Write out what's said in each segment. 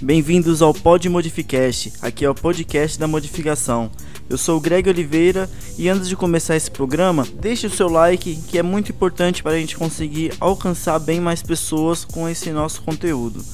Bem-vindos ao Pod Modificast. Aqui é o podcast da modificação. Eu sou o Greg Oliveira e antes de começar esse programa, deixe o seu like, que é muito importante para a gente conseguir alcançar bem mais pessoas com esse nosso conteúdo.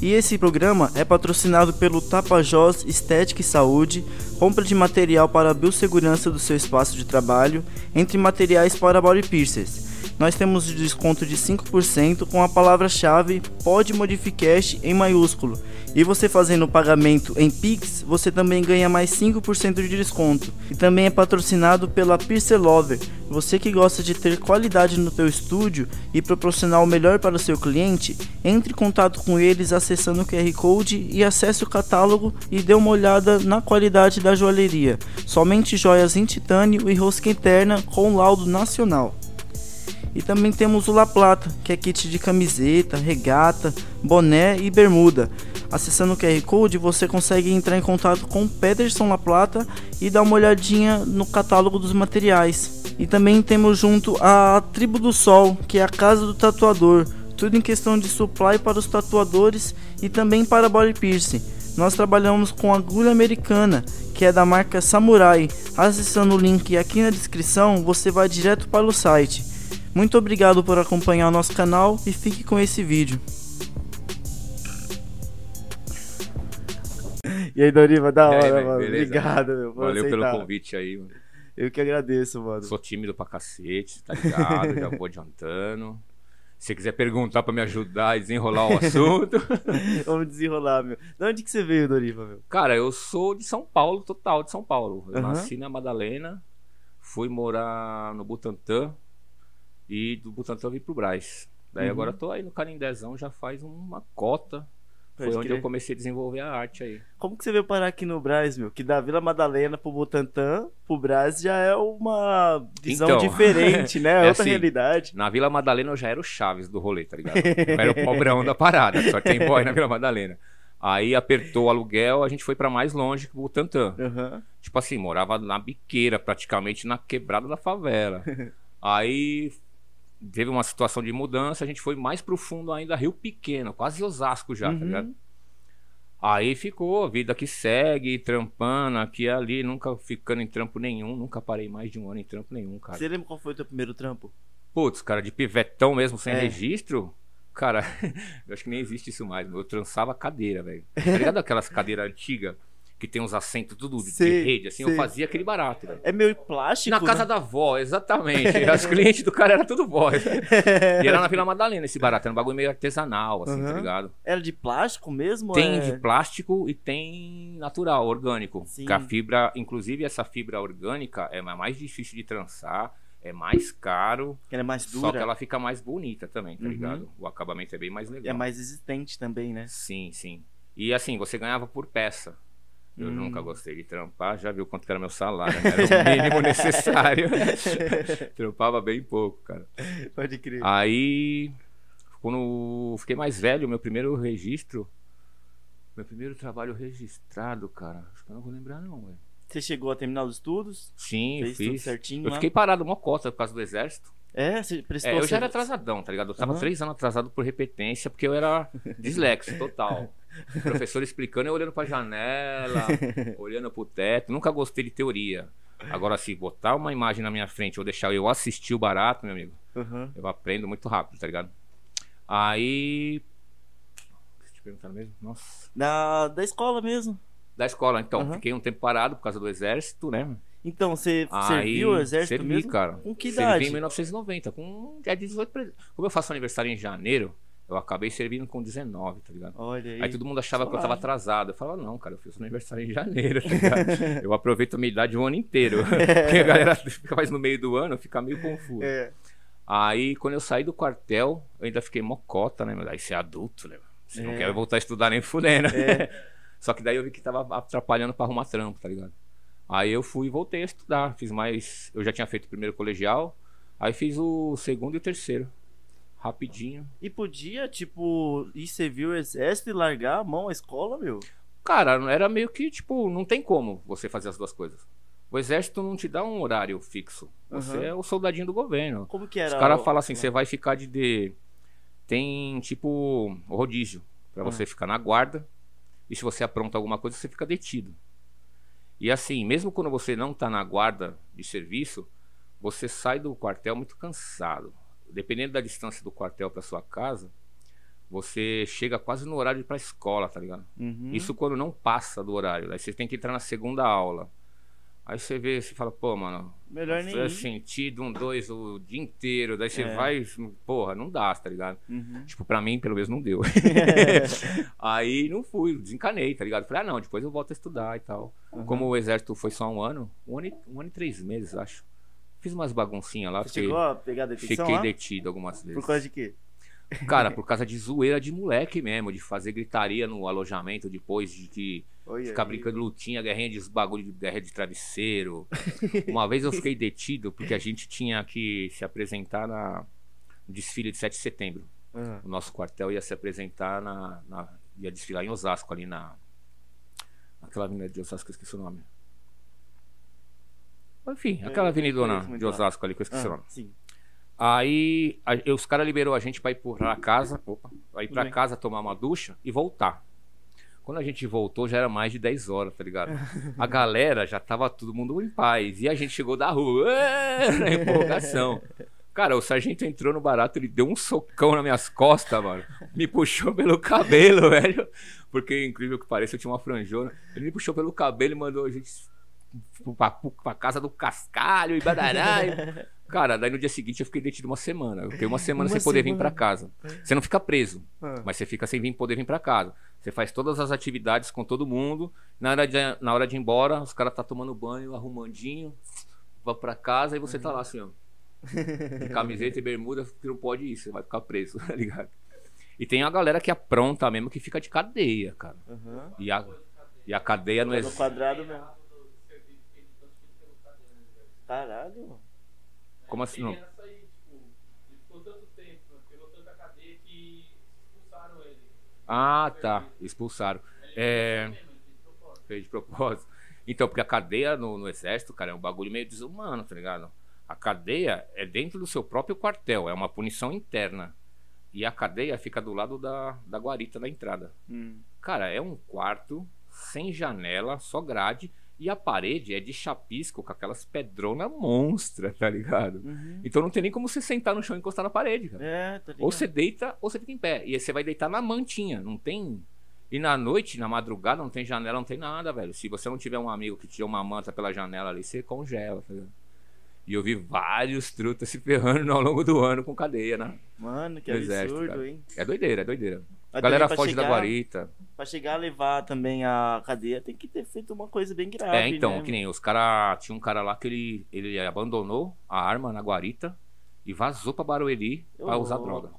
E esse programa é patrocinado pelo Tapajós Estética e Saúde, compra de material para a biossegurança do seu espaço de trabalho, entre materiais para body piercers nós temos desconto de 5% com a palavra-chave PodModificast em maiúsculo. E você fazendo o pagamento em Pix, você também ganha mais 5% de desconto. E também é patrocinado pela Lover. Você que gosta de ter qualidade no teu estúdio e proporcionar o melhor para o seu cliente, entre em contato com eles acessando o QR Code e acesse o catálogo e dê uma olhada na qualidade da joalheria. Somente joias em titânio e rosca interna com laudo nacional. E também temos o La Plata, que é kit de camiseta, regata, boné e bermuda. Acessando o QR Code, você consegue entrar em contato com o Pederson La Plata e dar uma olhadinha no catálogo dos materiais. E também temos junto a Tribo do Sol, que é a casa do tatuador. Tudo em questão de supply para os tatuadores e também para body piercing. Nós trabalhamos com agulha americana, que é da marca Samurai. Acessando o link aqui na descrição, você vai direto para o site. Muito obrigado por acompanhar o nosso canal e fique com esse vídeo. E aí, Doriva, da hora, aí, mano. Beleza? Obrigado, meu. Valeu aceitar. pelo convite aí, mano. Eu que agradeço, mano. Sou tímido pra cacete, tá ligado? Já vou adiantando. Se você quiser perguntar pra me ajudar e desenrolar o assunto. Vamos desenrolar, meu. De onde que você veio, Doriva, meu? Cara, eu sou de São Paulo, total de São Paulo. Eu uhum. nasci na Madalena, fui morar no Butantã, e do Butantan eu vim pro Braz. Daí uhum. agora eu tô aí no Canindezão já faz uma cota. Foi Pode onde crer. eu comecei a desenvolver a arte aí. Como que você veio parar aqui no Braz, meu? Que da Vila Madalena pro Butantã, pro Braz já é uma visão então, diferente, né? É outra assim, realidade. Na Vila Madalena eu já era o Chaves do rolê, tá ligado? Eu era o pobrão da parada, só tem boy na Vila Madalena. Aí apertou o aluguel, a gente foi para mais longe que o Butantã. Uhum. Tipo assim, morava na biqueira, praticamente na quebrada da favela. Aí teve uma situação de mudança, a gente foi mais profundo ainda, Rio Pequeno, quase Osasco já, tá uhum. tá ligado? Aí ficou, vida que segue, trampando aqui e ali, nunca ficando em trampo nenhum, nunca parei mais de um ano em trampo nenhum, cara. Você lembra qual foi o teu primeiro trampo? Putz, cara, de pivetão mesmo, sem é. registro, cara, eu acho que nem existe isso mais, eu trançava cadeira, velho. Tá ligado aquelas cadeiras antigas? Que tem uns assentos tudo de rede, assim, sim. eu fazia aquele barato. É meio plástico. Na casa né? da avó, exatamente. Os clientes do cara eram tudo vó. e era na Vila Madalena esse barato, era um bagulho meio artesanal, assim, uhum. tá ligado? Era de plástico mesmo? Tem é... de plástico e tem natural, orgânico. Sim. Que a fibra, inclusive essa fibra orgânica é mais difícil de trançar. É mais caro. Ela é mais dura. Só que ela fica mais bonita também, tá uhum. ligado? O acabamento é bem mais legal. É mais resistente também, né? Sim, sim. E assim, você ganhava por peça. Eu hum. nunca gostei de trampar, já viu quanto era meu salário, né? era o mínimo necessário. Trampava bem pouco, cara. Pode crer. Aí, quando fiquei mais velho, meu primeiro registro, meu primeiro trabalho registrado, cara, acho que eu não vou lembrar não, velho. Você chegou a terminar os estudos? Sim, Fez fiz. Tudo certinho eu lá? fiquei parado uma cota por causa do exército. É, você prestou é, eu já era atrasadão, tá ligado? Eu tava uhum. três anos atrasado por repetência, porque eu era dislexo total. O professor explicando, eu olhando pra janela, olhando pro teto. Nunca gostei de teoria. Agora, se botar uma imagem na minha frente ou deixar eu assistir o barato, meu amigo, uhum. eu aprendo muito rápido, tá ligado? Aí. Deixa eu te perguntar mesmo? Nossa. Da, da escola mesmo. Da escola, então. Uhum. Fiquei um tempo parado por causa do exército, né? Então, você serviu o exército servi, mesmo? cara. Com que idade? Servi em 1990, com já 18 Como eu faço aniversário em janeiro, eu acabei servindo com 19, tá ligado? Olha aí. Aí todo mundo achava que eu tava atrasado. Eu falava, não, cara, eu fiz aniversário em janeiro, tá ligado? eu aproveito a minha idade o ano inteiro. Porque a galera fica mais no meio do ano, fica meio confuso. É. Aí, quando eu saí do quartel, eu ainda fiquei mocota, né? Aí você é adulto, né? Você é. não quer voltar a estudar nem fudendo. É. Só que daí eu vi que tava atrapalhando pra arrumar trampo, tá ligado? Aí eu fui e voltei a estudar. Fiz mais. Eu já tinha feito o primeiro colegial. Aí fiz o segundo e o terceiro rapidinho. E podia, tipo, ir servir o exército e largar a mão à escola, meu? Cara, era meio que, tipo, não tem como você fazer as duas coisas. O exército não te dá um horário fixo. Você uhum. é o soldadinho do governo. Como que era? Os caras falam assim, você vai ficar de, de... Tem, tipo, rodízio. para uhum. você ficar na guarda. E se você apronta alguma coisa, você fica detido. E assim, mesmo quando você não está na guarda de serviço, você sai do quartel muito cansado. Dependendo da distância do quartel para sua casa, você chega quase no horário para a escola, tá ligado? Uhum. Isso quando não passa do horário. Aí você tem que entrar na segunda aula. Aí você vê, você fala, pô, mano, melhor nem. sentido um, dois o dia inteiro. Daí você é. vai, porra, não dá, tá ligado? Uhum. Tipo, pra mim, pelo menos, não deu. aí não fui, desencanei, tá ligado? Falei, ah, não, depois eu volto a estudar e tal. Uhum. Como o exército foi só um ano, um ano, e, um ano e três meses, acho. Fiz umas baguncinhas lá. Você fiquei, chegou a pegar detenção Fiquei lá? detido algumas vezes. Por causa de quê? Cara, por causa de zoeira de moleque mesmo, de fazer gritaria no alojamento depois de que Oi, ficar brincando lutinha, guerrinha de bagulho de guerra de travesseiro. Uma vez eu fiquei detido porque a gente tinha que se apresentar na, no desfile de 7 de setembro. Uhum. O nosso quartel ia se apresentar na, na, ia desfilar em Osasco ali na naquela avenida de Osasco, eu esqueci o nome. Enfim, aquela avenida de Osasco ali que eu esqueci ah, o nome. Sim. Aí a, os caras liberou a gente para ir pra casa, opa, pra ir pra casa tomar uma ducha e voltar. Quando a gente voltou, já era mais de 10 horas, tá ligado? A galera já tava todo mundo em paz. E a gente chegou da rua, na empolgação. Cara, o sargento entrou no barato, ele deu um socão nas minhas costas, mano. Me puxou pelo cabelo, velho. Porque, incrível que pareça, eu tinha uma franjona. Ele me puxou pelo cabelo e mandou a gente pra, pra casa do cascalho e badará. Cara, daí no dia seguinte eu fiquei detido uma semana. Eu fiquei uma semana uma sem poder semana. vir para casa. Você não fica preso, ah. mas você fica sem vir, poder vir para casa. Você faz todas as atividades com todo mundo. Na hora de, na hora de ir embora, os caras tá tomando banho, arrumandinho, vai para casa e você tá lá assim, ó. De camiseta e bermuda, que não pode ir, você vai ficar preso, tá ligado? E tem a galera que apronta mesmo, que fica de cadeia, cara. Uhum. E, a, e a cadeia não é. No quadrado mesmo. Caralho. Como assim? Não? Aí, tipo, ele ficou tanto tempo, pegou tanta cadeia que expulsaram ele. Ah, tá. Expulsaram. É. Fez de propósito. Então, porque a cadeia no, no, exército, cara, é um bagulho meio desumano, tá ligado? A cadeia é dentro do seu próprio quartel, é uma punição interna. E a cadeia fica do lado da, da guarita da entrada. Hum. Cara, é um quarto sem janela, só grade e a parede é de chapisco com aquelas pedronas monstra, tá ligado? Uhum. Então não tem nem como você sentar no chão e encostar na parede, cara. É, tá ou você deita ou você fica em pé. E aí você vai deitar na mantinha, não tem. E na noite, na madrugada, não tem janela, não tem nada, velho. Se você não tiver um amigo que tira uma manta pela janela ali, você congela, tá ligado? E eu vi vários trutas se ferrando ao longo do ano com cadeia, né? Mano, que absurdo, exército, hein? É doideira, é doideira. A galera foge chegar, da guarita. Pra chegar a levar também a cadeia, tem que ter feito uma coisa bem grave. É, então, né? que nem os caras. Tinha um cara lá que ele, ele abandonou a arma na guarita e vazou pra Barueri Eu pra usar droga.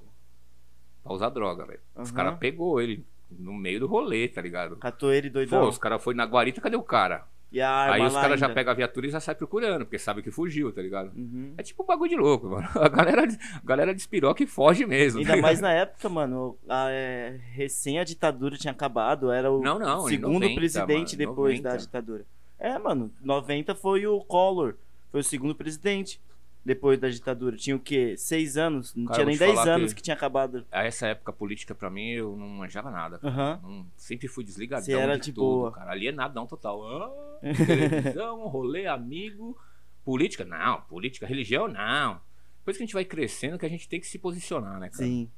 Pra usar droga, velho. Uhum. Os caras pegou ele no meio do rolê, tá ligado? Catou ele doidão. Pô, os caras foram na guarita, cadê o cara? E a arma Aí os caras já pegam a viatura e já saem procurando, porque sabe que fugiu, tá ligado? Uhum. É tipo um bagulho de louco, mano. A galera, a galera despiroca e foge mesmo. Ainda tá mais na época, mano, a, é, recém a ditadura tinha acabado, era o não, não, segundo 90, presidente mano, depois 90. da ditadura. É, mano, 90 foi o Collor, foi o segundo presidente depois da ditadura? Tinha o quê? Seis anos? Não cara, tinha nem dez anos que... que... tinha acabado. A essa época política, pra mim, eu não manjava nada. Não, sempre fui desligadão Você era de, de tudo, boa. cara. Alienadão total. Ah, televisão, rolê, amigo. Política, não. Política, religião, não. Depois que a gente vai crescendo, que a gente tem que se posicionar, né, cara? Sim.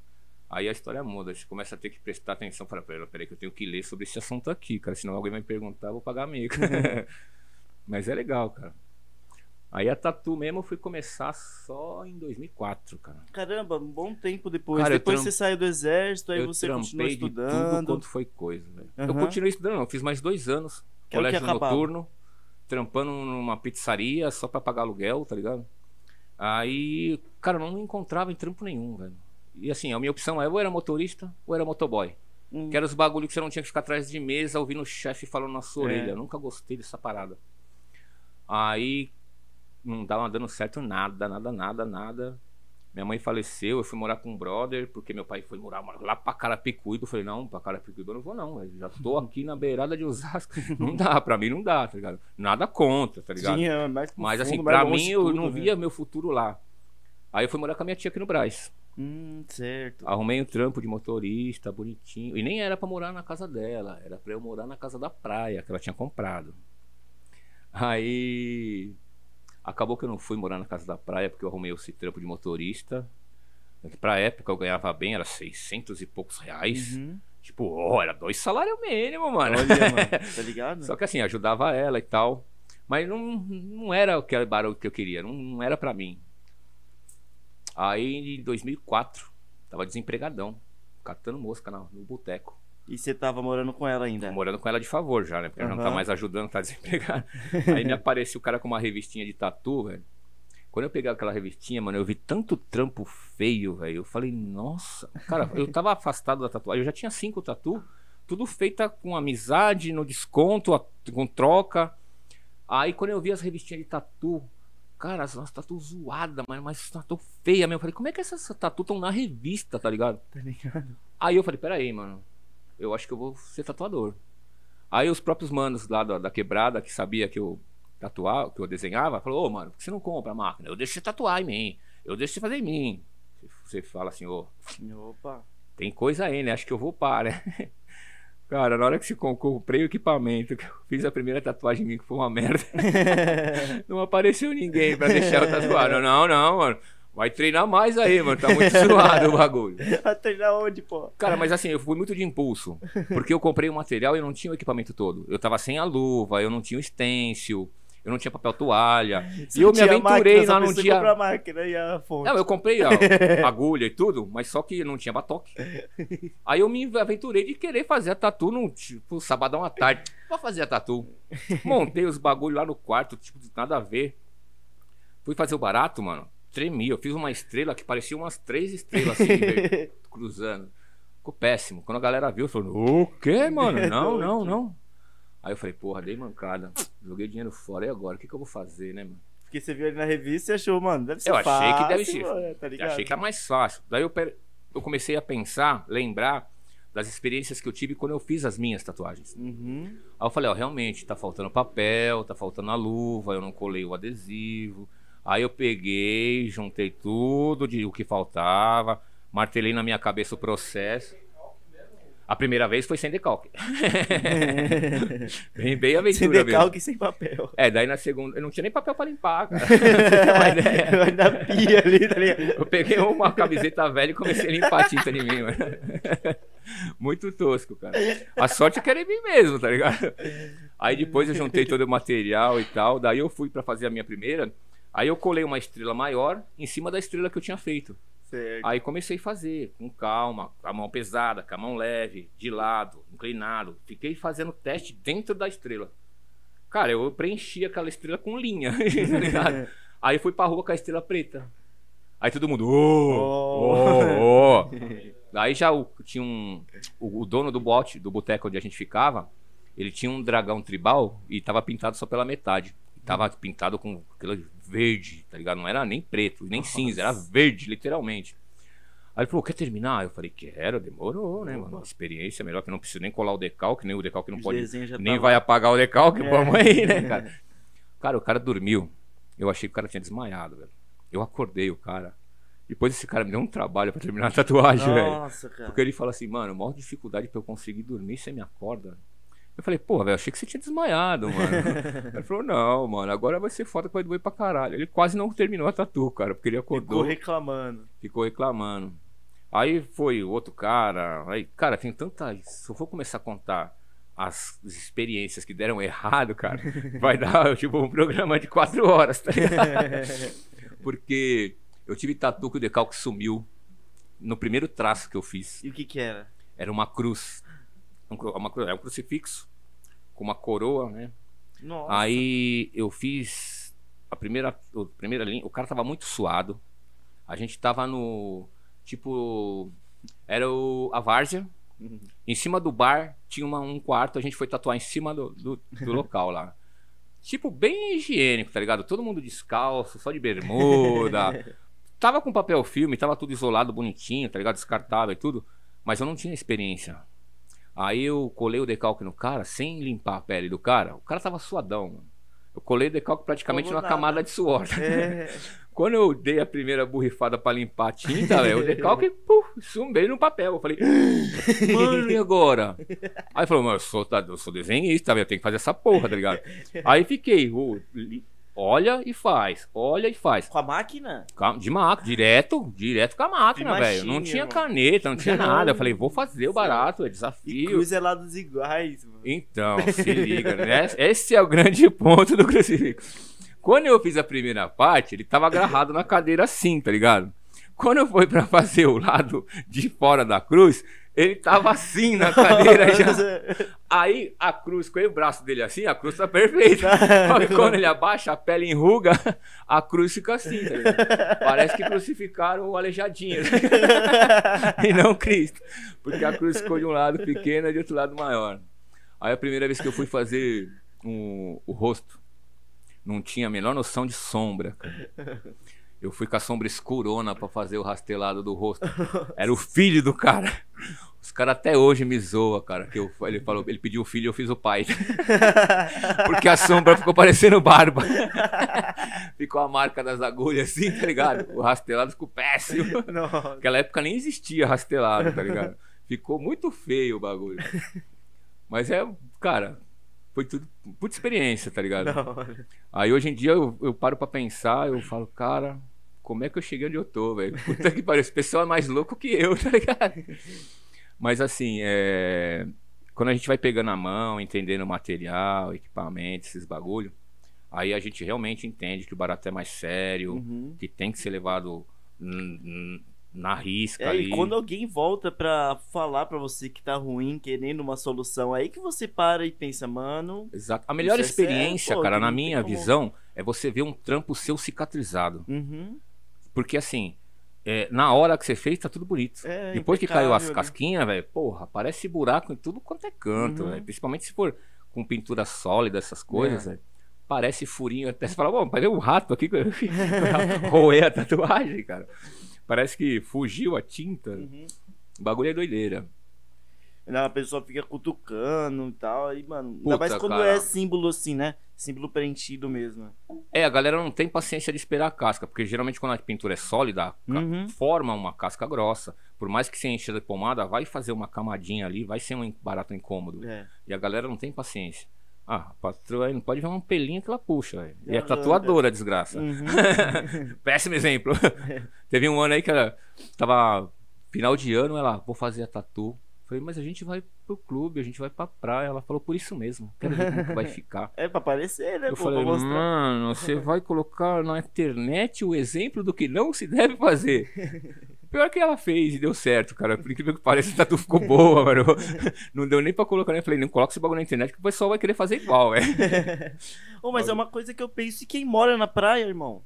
Aí a história muda, a gente começa a ter que prestar atenção. Fala, peraí, peraí, que eu tenho que ler sobre esse assunto aqui, cara. Senão alguém vai me perguntar, eu vou pagar mico. Mas é legal, cara. Aí a tatu mesmo eu fui começar só em 2004, cara. Caramba, um bom tempo depois. Cara, depois você saiu do exército, aí você continuou estudando. tudo quanto foi coisa, velho. Uhum. Eu continuei estudando, não. Fiz mais dois anos. Que colégio é noturno, trampando numa pizzaria só pra pagar aluguel, tá ligado? Aí, cara, eu não encontrava em trampo nenhum, velho. E assim, a minha opção é ou era motorista ou era motoboy. Hum. Que era os bagulho que você não tinha que ficar atrás de mesa ouvindo o chefe falando na sua é. orelha. Eu nunca gostei dessa parada. Aí não tava dando certo nada, nada, nada, nada. Minha mãe faleceu, eu fui morar com um brother, porque meu pai foi morar lá pra Carapicuíba. Eu falei, não, pra Carapicuíba eu não vou não, eu já tô aqui na beirada de Osasco. Não dá, pra mim não dá, tá ligado? Nada contra, tá ligado? Sim, mais Mas assim, pra mim eu não né? via meu futuro lá. Aí eu fui morar com a minha tia aqui no Braz. Hum, certo. Arrumei um trampo de motorista, bonitinho. E nem era pra morar na casa dela, era pra eu morar na casa da praia, que ela tinha comprado. Aí. Acabou que eu não fui morar na casa da praia, porque eu arrumei esse trampo de motorista. Que pra época eu ganhava bem, era 600 e poucos reais. Uhum. Tipo, oh, era dois salários mínimos, mano. Olha, mano, tá ligado? Só que assim, ajudava ela e tal. Mas não, não era aquele barulho que eu queria, não, não era pra mim. Aí em 2004, tava desempregadão, catando mosca no, no boteco. E você tava morando com ela ainda? Morando com ela de favor já, né? Porque ela não tá mais ajudando, tá desempregada. Aí me apareceu o cara com uma revistinha de tatu, velho. Quando eu peguei aquela revistinha, mano, eu vi tanto trampo feio, velho. Eu falei, nossa. Cara, eu tava afastado da tatuagem. Eu já tinha cinco tatu, tudo feita com amizade, no desconto, com troca. Aí quando eu vi as revistinhas de tatu, cara, as umas tatu zoadas, mas, mas tatu feia mesmo. Eu falei, como é que essas tatu estão na revista, tá ligado? Tá ligado? Aí eu falei, peraí, mano. Eu acho que eu vou ser tatuador. Aí os próprios manos lá da, da quebrada, que sabia que eu tatuava, que eu desenhava, falou, ô mano, por que você não compra a máquina? Eu deixo você tatuar em mim. Eu deixo você fazer em mim. Você fala assim, ô, Opa. tem coisa aí, né? Acho que eu vou parar. Cara, na hora que se com- comprei o equipamento, que eu fiz a primeira tatuagem em mim, que foi uma merda. não apareceu ninguém pra deixar eu tatuar. Não, não, mano. Vai treinar mais aí, mano. Tá muito suado o bagulho. Vai treinar onde, pô? Cara, mas assim, eu fui muito de impulso. Porque eu comprei o material e não tinha o equipamento todo. Eu tava sem a luva, eu não tinha o stencil, eu não tinha papel toalha. Você e eu me aventurei máquina, lá, não tinha. a máquina e a fonte. Não, eu comprei a agulha e tudo, mas só que não tinha batoque. Aí eu me aventurei de querer fazer a tatu no tipo, sabadão à tarde. Vou fazer a tatu. Montei os bagulhos lá no quarto, tipo, nada a ver. Fui fazer o barato, mano. Tremi. Eu fiz uma estrela que parecia umas três estrelas assim, cruzando. Ficou péssimo. Quando a galera viu, falou: O quê, mano? Não, não, não. Aí eu falei: Porra, dei mancada. Joguei dinheiro fora. E agora? O que, que eu vou fazer, né, mano? Porque você viu ali na revista e achou, mano, deve ser Eu achei fácil. que deve ser. mano, tá Eu ligado? achei que era mais fácil. Daí eu, eu comecei a pensar, lembrar das experiências que eu tive quando eu fiz as minhas tatuagens. Uhum. Aí eu falei, ó, realmente, tá faltando papel, tá faltando a luva, eu não colei o adesivo. Aí eu peguei, juntei tudo de o que faltava, martelei na minha cabeça o processo. A primeira vez foi sem decalque. bem, bem aventura Sem decalque e sem papel. É, daí na segunda, eu não tinha nem papel pra limpar, cara. Você. Vai na pia ali, tá ligado? Eu peguei uma camiseta velha e comecei a limpar a tinta em mim, mano. Muito tosco, cara. A sorte é que era em mim mesmo, tá ligado? Aí depois eu juntei todo o material e tal. Daí eu fui pra fazer a minha primeira. Aí eu colei uma estrela maior em cima da estrela que eu tinha feito. Certo. Aí comecei a fazer com calma, com a mão pesada, com a mão leve, de lado, inclinado. Fiquei fazendo teste dentro da estrela. Cara, eu preenchi aquela estrela com linha, tá ligado? Aí fui pra rua com a estrela preta. Aí todo mundo, ô, ô, ô. Aí já o, tinha um. O, o dono do bote, do boteco onde a gente ficava, ele tinha um dragão tribal e tava pintado só pela metade. Tava pintado com aquele verde, tá ligado? Não era nem preto, nem cinza, era verde, literalmente. Aí ele falou, quer terminar? Eu falei, quero, demorou, né, mano? Experiência melhor, que não preciso nem colar o decalque, nem o decalque não Os pode nem tava- vai apagar o decalque, É. vamos aí, né, cara? Cara, o cara dormiu. Eu achei que o cara tinha desmaiado, velho. Eu acordei o cara. Depois esse cara me deu um trabalho pra terminar a tatuagem, velho. Nossa, cara. Porque ele fala assim, mano, maior dificuldade pra eu conseguir dormir, você me acorda. Eu falei, pô, velho, achei que você tinha desmaiado, mano. ele falou, não, mano, agora vai ser foda que vai doer pra caralho. Ele quase não terminou a tatu, cara, porque ele Ficou acordou reclamando. ficou reclamando. Aí foi o outro cara. Aí, cara, tem tanta. Se eu for começar a contar as experiências que deram errado, cara, vai dar tipo um programa de quatro horas, tá ligado? Porque eu tive tatu que o decalque sumiu no primeiro traço que eu fiz. E o que que era? Era uma cruz. Um cru- uma é um crucifixo com uma coroa, né? Nossa. Aí eu fiz a primeira, a primeira linha. O cara tava muito suado. A gente tava no. Tipo. Era o, a várzea. Uhum. Em cima do bar tinha uma- um quarto. A gente foi tatuar em cima do, do, do local lá. Tipo, bem higiênico, tá ligado? Todo mundo descalço, só de bermuda. Tava com papel filme, tava tudo isolado, bonitinho, tá ligado? Descartável e tudo. Mas eu não tinha experiência. Aí eu colei o decalque no cara sem limpar a pele do cara. O cara tava suadão, mano. Eu colei o decalque praticamente Colou numa nada. camada de suor. É. Quando eu dei a primeira borrifada pra limpar a tinta, velho, o decalque, puf, sumbei no papel. Eu falei, mano, e agora? Aí falou, mano, eu sou, tá, eu sou desenhista, eu tenho que fazer essa porra, tá ligado? Aí fiquei, oh, olha e faz, olha e faz. Com a máquina? De máquina, direto, direto com a máquina, velho. Não tinha caneta, não tinha nada. Eu falei, vou fazer o barato, é desafio. E cruz é iguais, mano. Então, se liga, né? Esse é o grande ponto do crucifixo. Quando eu fiz a primeira parte, ele tava agarrado na cadeira assim, tá ligado? Quando eu fui para fazer o lado de fora da cruz, ele tava assim na cadeira já. Aí a cruz, com o braço dele assim, a cruz tá perfeita. Quando ele abaixa, a pele enruga, a cruz fica assim, tá? Parece que crucificaram o aleijadinho. e não Cristo. Porque a cruz ficou de um lado pequeno e de outro lado maior. Aí a primeira vez que eu fui fazer um, o rosto, não tinha a menor noção de sombra. Cara. Eu fui com a sombra escurona para fazer o rastelado do rosto. Era o filho do cara. Os caras até hoje me zoam, cara. Que eu, ele falou, ele pediu o filho e eu fiz o pai. Porque a sombra ficou parecendo barba. ficou a marca das agulhas assim, tá ligado? O rastelado ficou péssimo. Naquela época nem existia rastelado, tá ligado? Ficou muito feio o bagulho. Mas é, cara, foi tudo puta experiência, tá ligado? Aí hoje em dia eu, eu paro pra pensar, eu falo, cara, como é que eu cheguei onde eu tô, velho? Puta que pariu, esse pessoal é mais louco que eu, tá ligado? Mas assim, é... quando a gente vai pegando a mão, entendendo o material, equipamento, esses bagulho, aí a gente realmente entende que o barato é mais sério, uhum. que tem que ser levado na risca é, ali. E quando alguém volta pra falar pra você que tá ruim, querendo uma solução, aí que você para e pensa, mano. Exato. A melhor experiência, é, cara, na minha visão, é você ver um trampo seu cicatrizado. Uhum. Porque assim, é, na hora que você fez, tá tudo bonito. É, Depois que caiu as casquinhas, velho, porra, parece buraco em tudo quanto é canto, uhum. Principalmente se for com pintura sólida, essas coisas, é. velho. Parece furinho, até você fala, bom, parece um rato aqui, roer a tatuagem, cara. Parece que fugiu a tinta. Uhum. O bagulho é doideira. A pessoa fica cutucando e tal. Aí, mano, Puta, ainda mais quando cara. é símbolo assim, né? Símbolo preenchido mesmo. É, a galera não tem paciência de esperar a casca, porque geralmente quando a pintura é sólida, uhum. forma uma casca grossa. Por mais que você encha de pomada, vai fazer uma camadinha ali, vai ser um barato incômodo. É. E a galera não tem paciência. Ah, a patroa não pode ver um pelinho que ela puxa, véio. E é tatuadora, desgraça. Uhum. Péssimo exemplo. Teve um ano aí que ela tava final de ano, ela, vou fazer a tatu. Falei, mas a gente vai pro clube, a gente vai pra praia. Ela falou, por isso mesmo. Quero ver como vai ficar. É pra aparecer, né? Eu pô, falei, mano, você vai colocar na internet o exemplo do que não se deve fazer. Pior que ela fez e deu certo, cara. Por incrível que pareça, a tatu ficou boa, mano. Não deu nem pra colocar, né? Falei, não coloca esse bagulho na internet que o pessoal vai querer fazer igual, velho. oh, mas é uma coisa que eu penso, e quem mora na praia, irmão?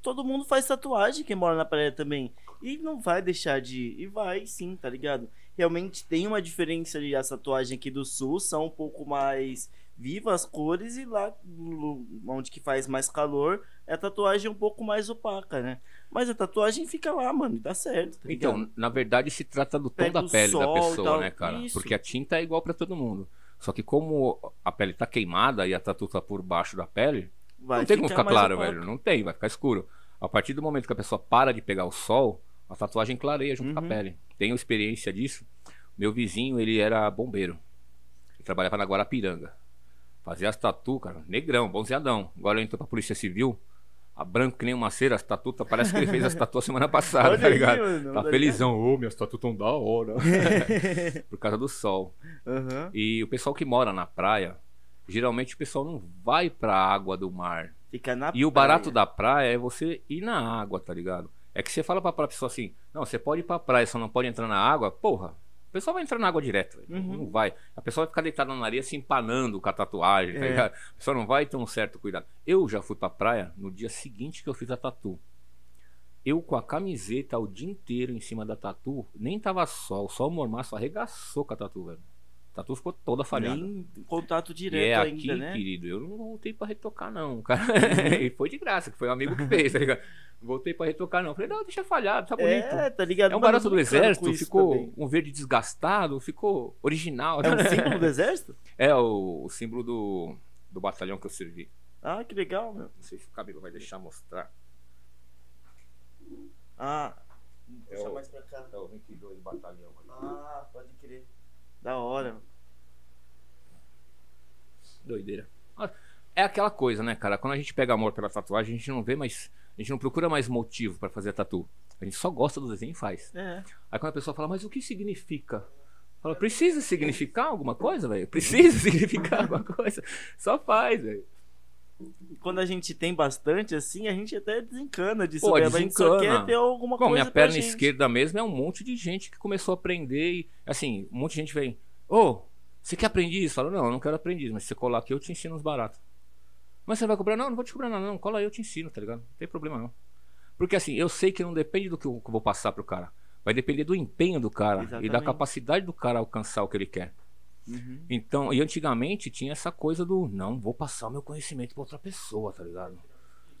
Todo mundo faz tatuagem quem mora na praia também. E não vai deixar de ir. E vai sim, tá ligado? Realmente tem uma diferença ali. As tatuagens aqui do sul são um pouco mais vivas as cores e lá onde que faz mais calor é a tatuagem um pouco mais opaca, né? Mas a tatuagem fica lá, mano, e dá certo. Tá então, na verdade, se trata do tom Pega da pele da pessoa, né, cara? Isso. Porque a tinta é igual para todo mundo. Só que como a pele tá queimada e a tatu tá por baixo da pele, vai não tem como ficar claro, velho. Não tem, vai ficar escuro. A partir do momento que a pessoa para de pegar o sol, a tatuagem clareia junto uhum. com a uhum. pele. Tenho experiência disso. Meu vizinho, ele era bombeiro. Ele trabalhava na Guarapiranga. Fazia as tatu, cara, negrão, bonzeadão. Agora ele entrou pra Polícia Civil a branco que nem uma cera, as tatutas, parece que ele fez as tatuas semana passada, Olha tá ligado? Aí, mano, tá felizão. Ô, oh, minhas tatuas tão da hora. Por causa do sol. Uhum. E o pessoal que mora na praia, geralmente o pessoal não vai pra água do mar. Fica na E praia. o barato da praia é você ir na água, tá ligado? É que você fala pra, pra pessoa assim, não, você pode ir pra praia, só não pode entrar na água. Porra, o pessoal vai entrar na água direto, uhum. não vai. A pessoa vai ficar deitada na areia se empanando com a tatuagem, tá é. tá A pessoa não vai ter um certo cuidado. Eu já fui pra praia no dia seguinte que eu fiz a tatu. Eu com a camiseta o dia inteiro em cima da tatu, nem tava sol, só o mormaço arregaçou com a tatu, velho. Tatu ficou toda falhada. Nem contato direto e é ainda, aqui, né? querido, eu não voltei pra retocar não, cara. e foi de graça, que foi um amigo que fez, tá ligado? voltei pra retocar, não. Falei, não, deixa falhar, tá bonito. É, tá ligado? É um barato do exército, ficou também. um verde desgastado, ficou original. É um símbolo do exército? É, o, o, símbolo do, do batalhão que eu servi. Ah, que legal, meu. Não sei se o cabelo vai deixar mostrar. Ah, É o- mais pra cá. É o 22 Batalhão. Ah, pode crer. Da hora. Doideira. Ah, É aquela coisa, né, cara? Quando a gente pega amor pela tatuagem, a gente não vê mais. A gente não procura mais motivo pra fazer a tatu. A gente só gosta do desenho e faz. É. Aí quando a pessoa fala, mas o que significa? Fala, precisa significar alguma coisa, velho? Precisa significar alguma coisa? Só faz, velho. Quando a gente tem bastante, assim, a gente até desencana disso. Pô, mesmo. A gente só desencana. quer ter alguma Bom, coisa minha perna esquerda mesmo é um monte de gente que começou a aprender e, assim, um monte de gente vem, ô, você quer aprendiz? Fala, não, eu não quero aprendiz, mas se você colar aqui eu te ensino uns baratos. Mas você vai cobrar? Não, não vou te cobrar nada, não. Cola aí, eu te ensino, tá ligado? Não tem problema não. Porque assim, eu sei que não depende do que eu vou passar pro cara. Vai depender do empenho do cara e da Exatamente. capacidade do cara alcançar o que ele quer. Uhum. Então, e antigamente tinha essa coisa do não, vou passar o meu conhecimento pra outra pessoa, tá ligado?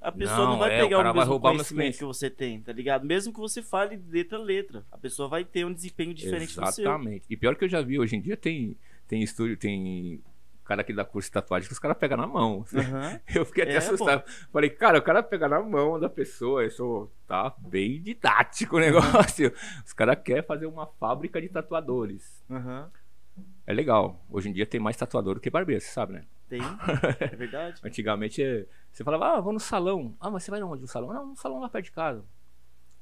A pessoa não, Não, vai é, o pegar o vai mesmo conhecimento que você tem, tá ligado? Mesmo que você fale letra a letra. A pessoa vai ter um desempenho diferente do seu. Exatamente. E pior que eu já vi, hoje em dia tem, tem estúdio, tem cara que dá curso de tatuagem que os caras pegam na mão. Aham. Eu fiquei até É, assustado. Falei, cara, o cara pega na mão da pessoa, isso tá bem didático o negócio. Os caras querem fazer uma fábrica de tatuadores. Aham. É legal. Hoje em dia tem mais tatuador do que barbeiro, você sabe, né? Tem. É verdade. Antigamente é, você falava, ah, vou no salão. Ah, mas você vai onde no salão? Não, no salão lá perto de casa.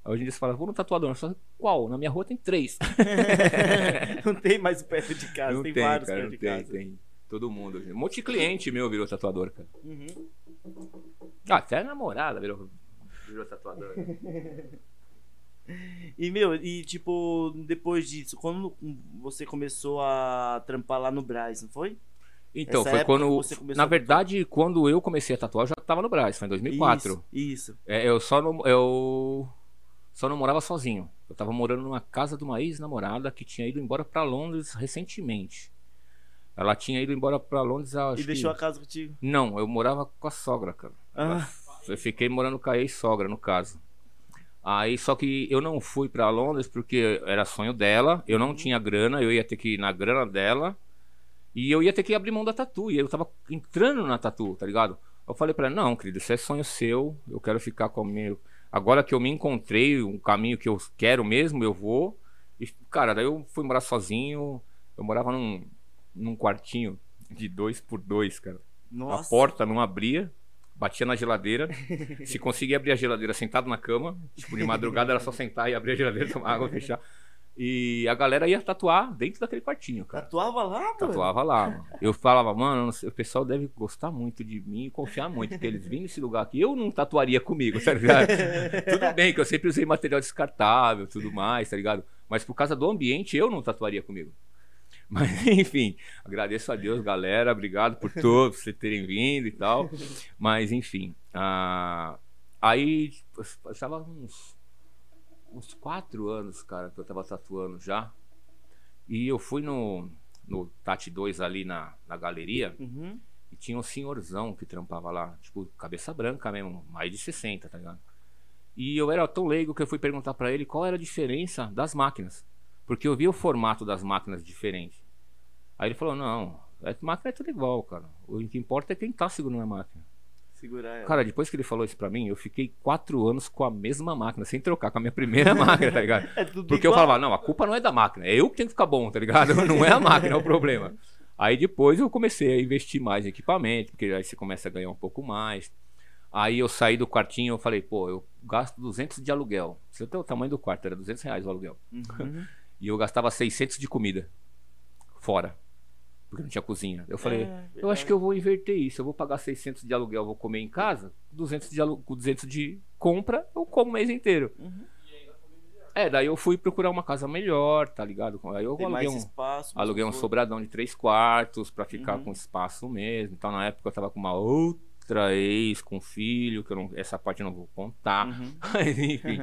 Hoje em dia você fala, vou no tatuador. Qual? Na minha rua tem três. não tem mais perto de casa, não tem, tem, vários cara, perto de tem, casa. tem. Todo mundo. Um monte de cliente meu virou tatuador, cara. Uhum. Ah, até a namorada virou, virou tatuador. E, meu, e tipo, depois disso, quando você começou a trampar lá no Braz, não foi? Então, Essa foi quando. Na verdade, quando eu comecei a tatuar, eu já tava no Brás, foi em 2004. Isso. isso. É, eu só não. Eu só não morava sozinho. Eu tava morando numa casa de uma ex-namorada que tinha ido embora pra Londres recentemente. Ela tinha ido embora pra Londres acho E deixou que- a casa contigo. Não, eu morava com a sogra, cara. Ah, Eu fiquei morando com a ex-sogra, no caso. Aí, só que eu não fui pra Londres porque era sonho dela, eu não tinha grana, eu ia ter que ir na grana dela e eu ia ter que abrir mão da tatu. E eu tava entrando na tatu, tá ligado? Eu falei pra ela: não, querido, isso é sonho seu, eu quero ficar com o meu. Agora que eu me encontrei, um caminho que eu quero mesmo, eu vou. E, cara, daí eu fui morar sozinho, eu morava num, num quartinho de dois por dois, cara. nossa. A porta não abria, batia na geladeira. Se conseguia abrir a geladeira sentado na cama, tipo, de madrugada era só sentar e abrir a geladeira, tomar água, fechar. E a galera ia tatuar dentro daquele quartinho, cara. Tatuava lá, mano? Tatuava lá. mano. Eu falava, mano, o pessoal deve gostar muito de mim e confiar muito, porque eles vêm nesse lugar aqui. Eu não tatuaria comigo, tá ligado? tudo bem que eu sempre usei material descartável tudo mais, tá ligado? Mas por causa do ambiente, eu não tatuaria comigo. Mas, enfim, agradeço a Deus, galera. Obrigado por todos vocês terem vindo e tal. Mas, enfim. ah, aí, eu estava uns, uns quatro anos, cara, que eu tava tatuando já. E eu fui no, no Tati 2 ali na, na galeria. Uhum. E tinha um senhorzão que trampava lá, tipo, cabeça branca mesmo, mais de 60, tá ligado? E eu era tão leigo que eu fui perguntar pra ele qual era a diferença das máquinas. Porque eu vi o formato das máquinas diferente. Aí ele falou: Não, a máquina é tudo igual, cara. O que importa é quem tá segurando a máquina. Segurar ela. Cara, depois que ele falou isso pra mim, eu fiquei quatro anos com a mesma máquina, sem trocar, com a minha primeira máquina, tá ligado? é tudo Porque eu igual. falava, não, a culpa não é da máquina, é eu que tenho que ficar bom, tá ligado? Não é a máquina, é o problema. Aí depois eu comecei a investir mais em equipamento, porque aí você começa a ganhar um pouco mais. Aí eu saí do quartinho, eu falei, pô, eu gasto 200 de aluguel. Você tem o tamanho do quarto, era 200 reais o aluguel. Uhum. E eu gastava 600 de comida, fora, porque não tinha cozinha. Eu falei, É, eu acho que eu vou inverter isso. Eu vou pagar 600 de aluguel, vou comer em casa. 200 de, alu... com 200 de compra, eu como o mês inteiro. Uhum. É, daí eu fui procurar uma casa melhor, tá ligado? Aí eu Tem aluguei um, espaço. aluguei um sobradão de três quartos pra ficar Uhum. com espaço mesmo. Então na época eu tava com uma outra ex, com filho, que eu não, essa parte eu não vou contar. Uhum. Mas enfim.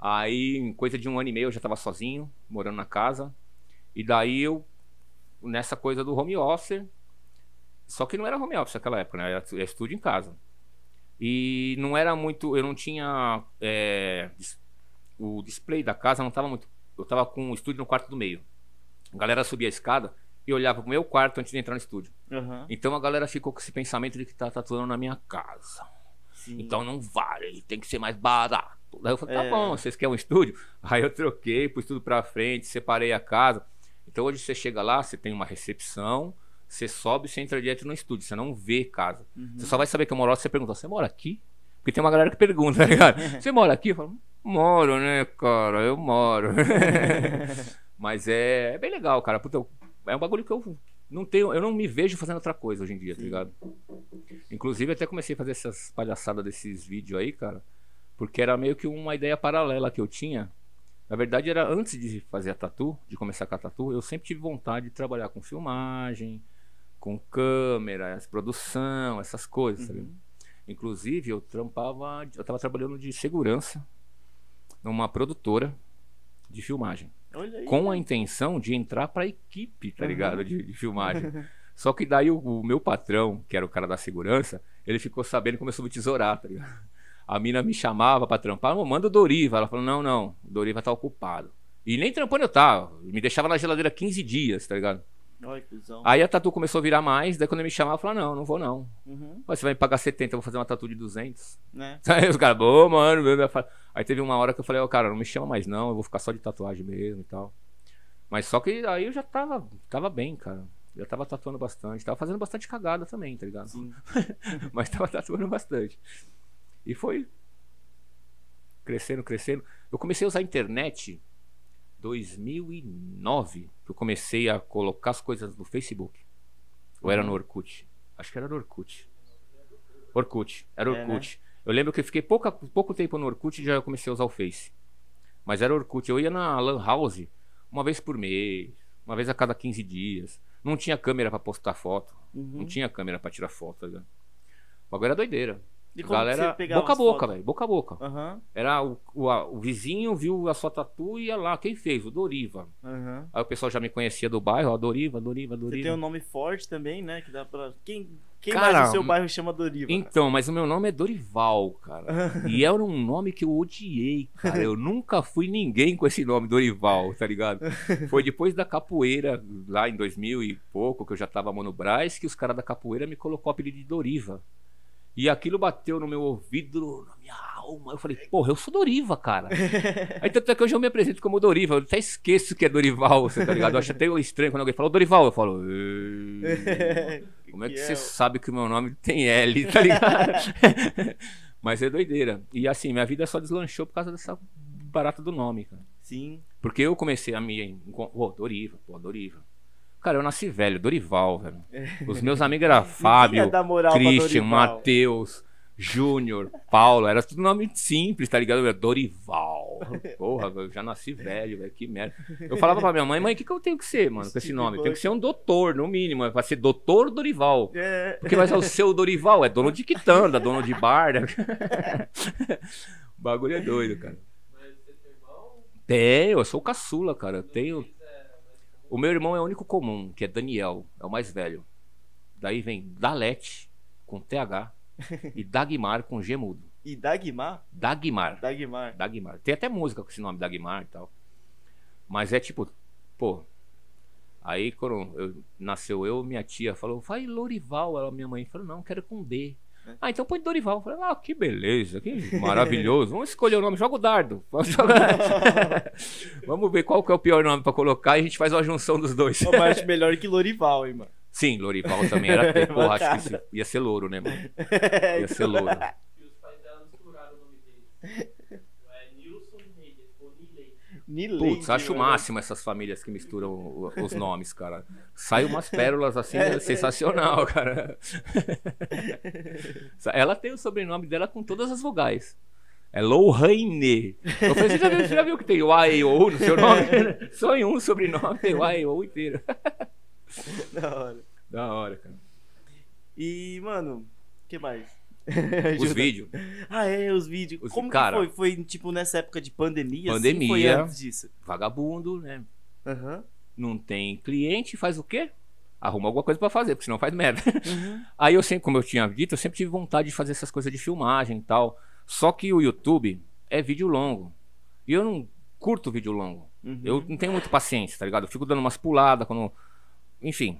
Aí, em coisa de um ano e meio, eu já tava sozinho, morando na casa. E daí eu, nessa coisa do home office. Só que não era home office naquela época, né? Era era estúdio em casa. E não era muito. Eu não tinha. é, o display da casa não tava muito. Eu tava com o estúdio no quarto do meio. A galera subia a escada e olhava pro meu quarto antes de entrar no estúdio. Uhum. Então a galera ficou com esse pensamento de que tá tatuando na minha casa. Sim. Então não vale, tem que ser mais barato. Daí eu falei, tá É. bom, vocês querem um estúdio? Aí eu troquei, pus tudo pra frente, separei a casa. Então hoje você chega lá, você tem uma recepção, você sobe e você entra direto no estúdio, você não vê casa. Uhum. Você só vai saber que eu moro lá se você pergunta, você mora aqui? Porque tem uma galera que pergunta, tá ligado? Você mora aqui? Eu falo, moro, né, cara? Eu moro. Mas é, é bem legal, cara. Puta, é um bagulho que eu não tenho, eu não me vejo fazendo outra coisa hoje em dia, tá ligado? Inclusive, até comecei a fazer essas palhaçadas desses vídeos aí, cara, porque era meio que uma ideia paralela que eu tinha. Na verdade, era antes de fazer a tatu, de começar com a tatu, eu sempre tive vontade de trabalhar com filmagem, com câmera, produção, essas coisas, ligado? Inclusive, eu trampava, eu tava trabalhando de segurança numa produtora de filmagem aí. com a intenção de entrar pra equipe, tá ligado? De, de filmagem. Só que daí o, o meu patrão, que era o cara da segurança, ele ficou sabendo e começou a me tesourar, tá ligado? A mina me chamava pra trampar, "Ô, manda o Doriva. Ela falou, não, não, o Doriva tá ocupado. E nem trampando eu tava, me deixava na geladeira 15 dias, tá ligado? Cuzão. Aí a tatu começou a virar mais, daí quando ele me chamava, eu falava, não, não vou não. Uhum. Você vai me pagar 70, eu vou fazer uma tatu de 200. Né? Aí os caras, ô, mano, meu, meu, fa-" aí teve uma hora que eu falei, ó, cara, não me chama mais não, eu vou ficar só de tatuagem mesmo e tal. Mas só que aí eu já tava, tava bem, cara. Já tava tatuando bastante, tava fazendo bastante cagada também, tá ligado? Sim. Mas tava tatuando bastante. E foi crescendo, crescendo. Eu comecei a usar a internet 2009, que eu comecei a colocar as coisas no Facebook. Ou era no Orkut? Acho que era no Orkut. Orkut, era É, né? Orkut. Eu lembro que eu fiquei pouca, pouco tempo no Orkut e já comecei a usar o Face. Mas era Orkut. Eu ia na Lan House uma vez por mês, uma vez a cada 15 dias. Não tinha câmera pra postar foto. Uhum. Não tinha câmera pra tirar foto, tá ligado? O bagulho era doideira. E como que Galera, você pegava boca a boca, velho. Boca a boca. Aham, Era o, o, a- o vizinho viu a sua tatu e ia lá. Quem fez? O Doriva. aham. Aí o pessoal já me conhecia do bairro, ó, Doriva, Doriva, Você Doriva. tem um nome forte também, né? Que dá pra. Quem, quem Cara, mais no seu bairro chama Doriva? Então, mas o meu nome é Dorival, cara. e era um nome que eu odiei, cara. Eu nunca fui ninguém com esse nome, Dorival, tá ligado? Foi depois da capoeira, lá em 2000 e pouco, que eu já tava Mano Brás, que os caras da capoeira me colocou o apelido de Doriva. E aquilo bateu no meu ouvido, na minha alma. Eu falei, porra, eu sou Doriva, cara. Aí tanto é que hoje eu me apresento como Doriva. Eu até esqueço que é Dorival, você tá ligado? Eu acho até estranho quando alguém fala Dorival. Eu falo. Como é que você sabe que o meu nome tem L, tá ligado? Mas é doideira. E assim, minha vida só deslanchou por causa dessa barata do nome, cara. Sim. Porque eu comecei a me. Pô, Doriva, pô, Doriva. Cara, eu nasci velho, Dorival, velho. Os meus amigos eram Fábio, pra Christian. Matheus, Júnior, Paulo. Era tudo nome simples, tá ligado? Era Dorival. Porra, eu já nasci velho, velho. Que merda. Eu falava pra minha mãe, mãe, o que, que eu tenho que ser, mano, com esse nome? Tem que ser um doutor, no mínimo. Vai ser doutor Dorival. É. Porque vai ser o seu Dorival, é dono de quitanda, dono de bar. né? o bagulho é doido, cara. Mas você tem irmão? Tenho, eu sou o caçula, cara. Eu tenho. O meu irmão é o único comum, que é Daniel, é o mais velho. Daí vem Dalete, com TH, e Dagmar, com G mudo. E Dagmar? Dagmar. Dagmar. Dagmar. Tem até música com esse nome, Dagmar e tal. Mas é tipo, pô. Aí quando eu- nasceu eu, minha tia falou, vai Lorival. Ela, minha mãe falou, não, quero com D. Ah, então põe Dorival. Eu falei, ah, que beleza, que maravilhoso. Vamos escolher o nome, joga o dardo. Vamos, jogar. Vamos ver qual que é o pior nome pra colocar e a gente faz uma junção dos dois. Pô, mas acho melhor que Lorival, hein, mano. Sim, Lorival também era ter. Porra, acho que ia ser louro, né, mano? Ia ser louro. E os pais dela misturaram o nome dele. É Nilson Neide, ficou Nilei. Nileide, Putz, acho o mano. máximo essas famílias que misturam os nomes, cara. Sai umas pérolas assim, é sensacional, cara. Ela tem o sobrenome dela com todas as vogais. É Lohane. Eu falei, você já viu, você já viu que tem o A e o no seu nome? Só em um sobrenome tem o A e o inteiro. Da hora. Da hora, cara. E, mano, o que mais? Os vídeos. Ah, é, os vídeos. Os- Como cara, que foi? Foi, tipo, nessa época de pandemia? assim? Pandemia. Foi antes disso? Vagabundo, né? Aham. Não tem cliente, faz o quê? Arruma alguma coisa pra fazer, porque senão faz merda. Uhum. Aí eu sempre, como eu tinha dito, eu sempre tive vontade de fazer essas coisas de filmagem e tal. Só que o YouTube é vídeo longo. E eu não curto vídeo longo. Uhum. Eu não tenho muita paciência, tá ligado? Eu fico dando umas puladas quando. Enfim.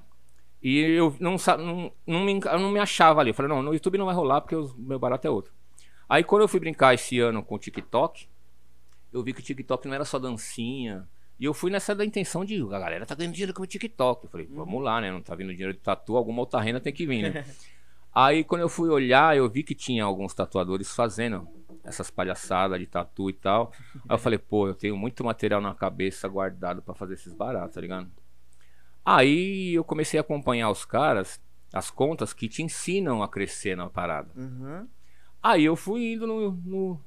E eu não, não, não, me, eu não me achava ali. Eu falei, não, no YouTube não vai rolar porque o meu barato é outro. Aí quando eu fui brincar esse ano com o TikTok, eu vi que o TikTok não era só dancinha. E eu fui nessa da intenção de, a galera tá ganhando dinheiro com o TikTok. Eu falei, uhum. vamos lá, né? Não tá vindo dinheiro de tatu, alguma outra renda tem que vir, né? Aí quando eu fui olhar, eu vi que tinha alguns tatuadores fazendo essas palhaçadas de tatu e tal. Aí eu falei, pô, eu tenho muito material na cabeça guardado para fazer esses baratos, tá ligado? Aí eu comecei a acompanhar os caras, as contas que te ensinam a crescer na parada. Uhum. Aí eu fui indo no, no,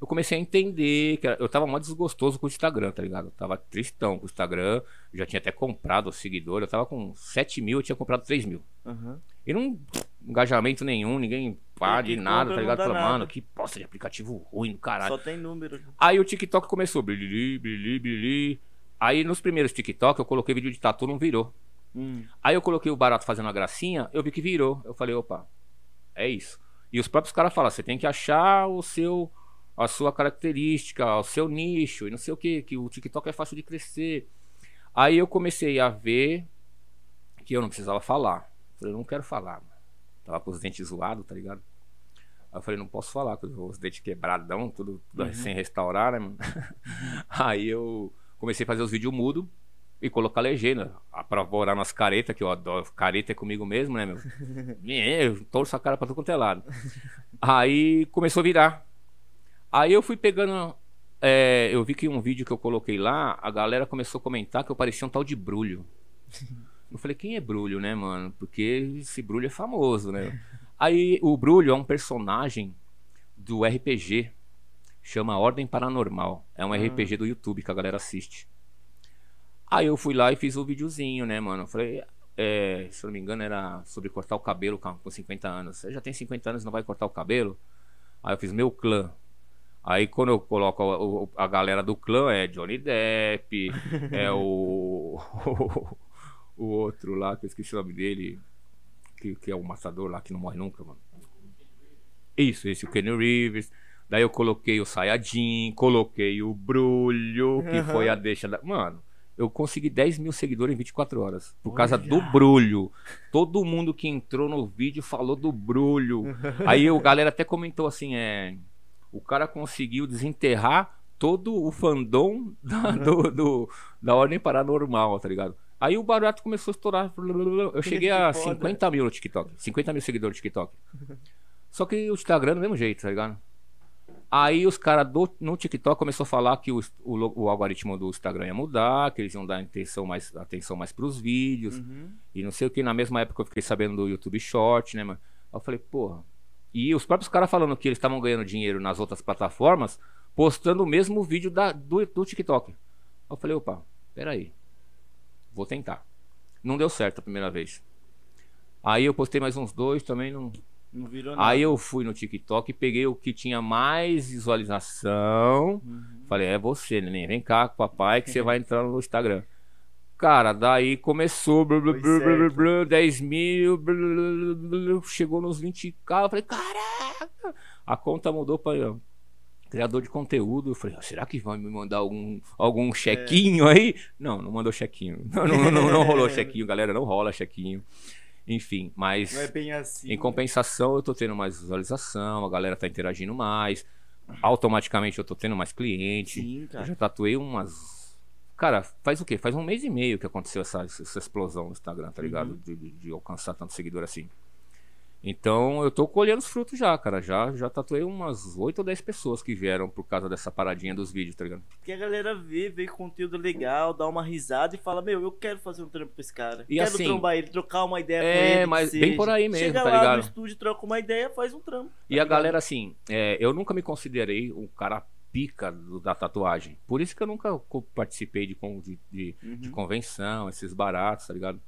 Eu comecei a entender que eu tava muito desgostoso com o Instagram, tá ligado? Eu tava tristão com o Instagram. Já tinha até comprado o seguidor. Eu tava com 7 mil, eu tinha comprado 3 mil. Uhum. E não engajamento nenhum, ninguém pá de nada, tá ligado? Falando, mano, que bosta de aplicativo ruim do caralho. Só tem número. Aí o TikTok começou, bilili, bilili, bilili. Aí nos primeiros TikTok eu coloquei vídeo de tatu, não virou. Hum. Aí eu coloquei o barato fazendo a gracinha, eu vi que virou. Eu falei, opa, é isso. E os próprios caras falam, você tem que achar o seu a sua característica, o seu nicho e não sei o que, que o TikTok é fácil de crescer. Aí eu comecei a ver que eu não precisava falar. Falei, eu não quero falar. Mano. Tava com os dentes zoados, tá ligado? Aí eu falei, não posso falar, com os dentes quebradão, tudo, tudo uhum. sem restaurar, né, mano? Aí eu comecei a fazer os vídeos mudo e colocar legenda. Apavorar nas caretas, que eu adoro. Careta é comigo mesmo, né, meu? eu torço a cara pra todo quanto é lado. Aí começou a virar. Aí eu fui pegando. É, eu vi que um vídeo que eu coloquei lá, a galera começou a comentar que eu parecia um tal de brulho. Eu falei, quem é Brulho, né, mano? Porque esse Brulho é famoso, né? Aí o Brulho é um personagem do RPG, chama Ordem Paranormal. É um ah. RPG do YouTube que a galera assiste. Aí eu fui lá e fiz o um videozinho, né, mano? Eu falei, é, se eu não me engano, era sobre cortar o cabelo com 50 anos. Você já tem 50 anos não vai cortar o cabelo? Aí eu fiz meu clã. Aí quando eu coloco a, a galera do clã é Johnny Depp, é o, o outro lá, que eu esqueci o nome dele, que, que é o matador lá que não morre nunca, mano. Isso, esse, o Kenny Rivers. Daí eu coloquei o Sayajin, coloquei o Brulho, que uhum. foi a deixa da. Mano, eu consegui 10 mil seguidores em 24 horas. Por causa do brulho. Todo mundo que entrou no vídeo falou do brulho. Aí o galera até comentou assim: é. O cara conseguiu desenterrar todo o fandom da, do, do, da Ordem Paranormal, tá ligado? Aí o barato começou a estourar. Eu cheguei a 50 mil no TikTok. 50 mil seguidores no TikTok. Só que o Instagram do mesmo jeito, tá ligado? Aí os caras no TikTok começou a falar que o, o, o, algoritmo do Instagram ia mudar, que eles iam dar atenção mais, atenção mais pros vídeos. Uhum. E não sei o que. Na mesma época eu fiquei sabendo do YouTube Short, né, mano? Aí eu falei, porra. E os próprios caras falando que eles estavam ganhando dinheiro nas outras plataformas, postando o mesmo vídeo da, do, do TikTok. Aí eu falei, opa, peraí. Vou tentar. Não deu certo a primeira vez. Aí eu postei mais uns dois, também não, não virou nada. Aí eu fui no TikTok e peguei o que tinha mais visualização. Uhum. Falei, é você, neném. Vem cá com o papai que você vai entrar no Instagram. Cara, daí começou, blá, 10 mil, chegou nos 20k. Eu falei, caraca! A conta mudou para criador de conteúdo. Eu falei, ah, será que vão me mandar algum, algum chequinho é. aí? Não, não mandou chequinho. Não, não, não, não rolou chequinho, galera. Não rola chequinho. Enfim, mas. Não é bem assim. Em né? compensação, eu tô tendo mais visualização, a galera tá interagindo mais. Automaticamente eu tô tendo mais cliente. Sim, cara. Eu já tatuei umas. Cara, faz o quê? Faz um mês e meio que aconteceu essa, essa explosão no Instagram, tá ligado? Uhum. De, de, de alcançar tanto seguidor assim. Então eu tô colhendo os frutos já, cara. Já, já tatuei umas 8 ou 10 pessoas que vieram por causa dessa paradinha dos vídeos, tá ligado? Porque a galera vê, vê conteúdo legal, dá uma risada e fala: Meu, eu quero fazer um trampo com esse cara. E quero assim, trombar ele, trocar uma ideia é, com ele. É, mas bem por aí mesmo, Chega tá lá ligado? no estúdio, troca uma ideia, faz um trampo. Tá e ligado? a galera, assim, é, eu nunca me considerei um cara pica do, da tatuagem. Por isso que eu nunca participei de, de, de, uhum. de convenção, esses baratos, tá ligado?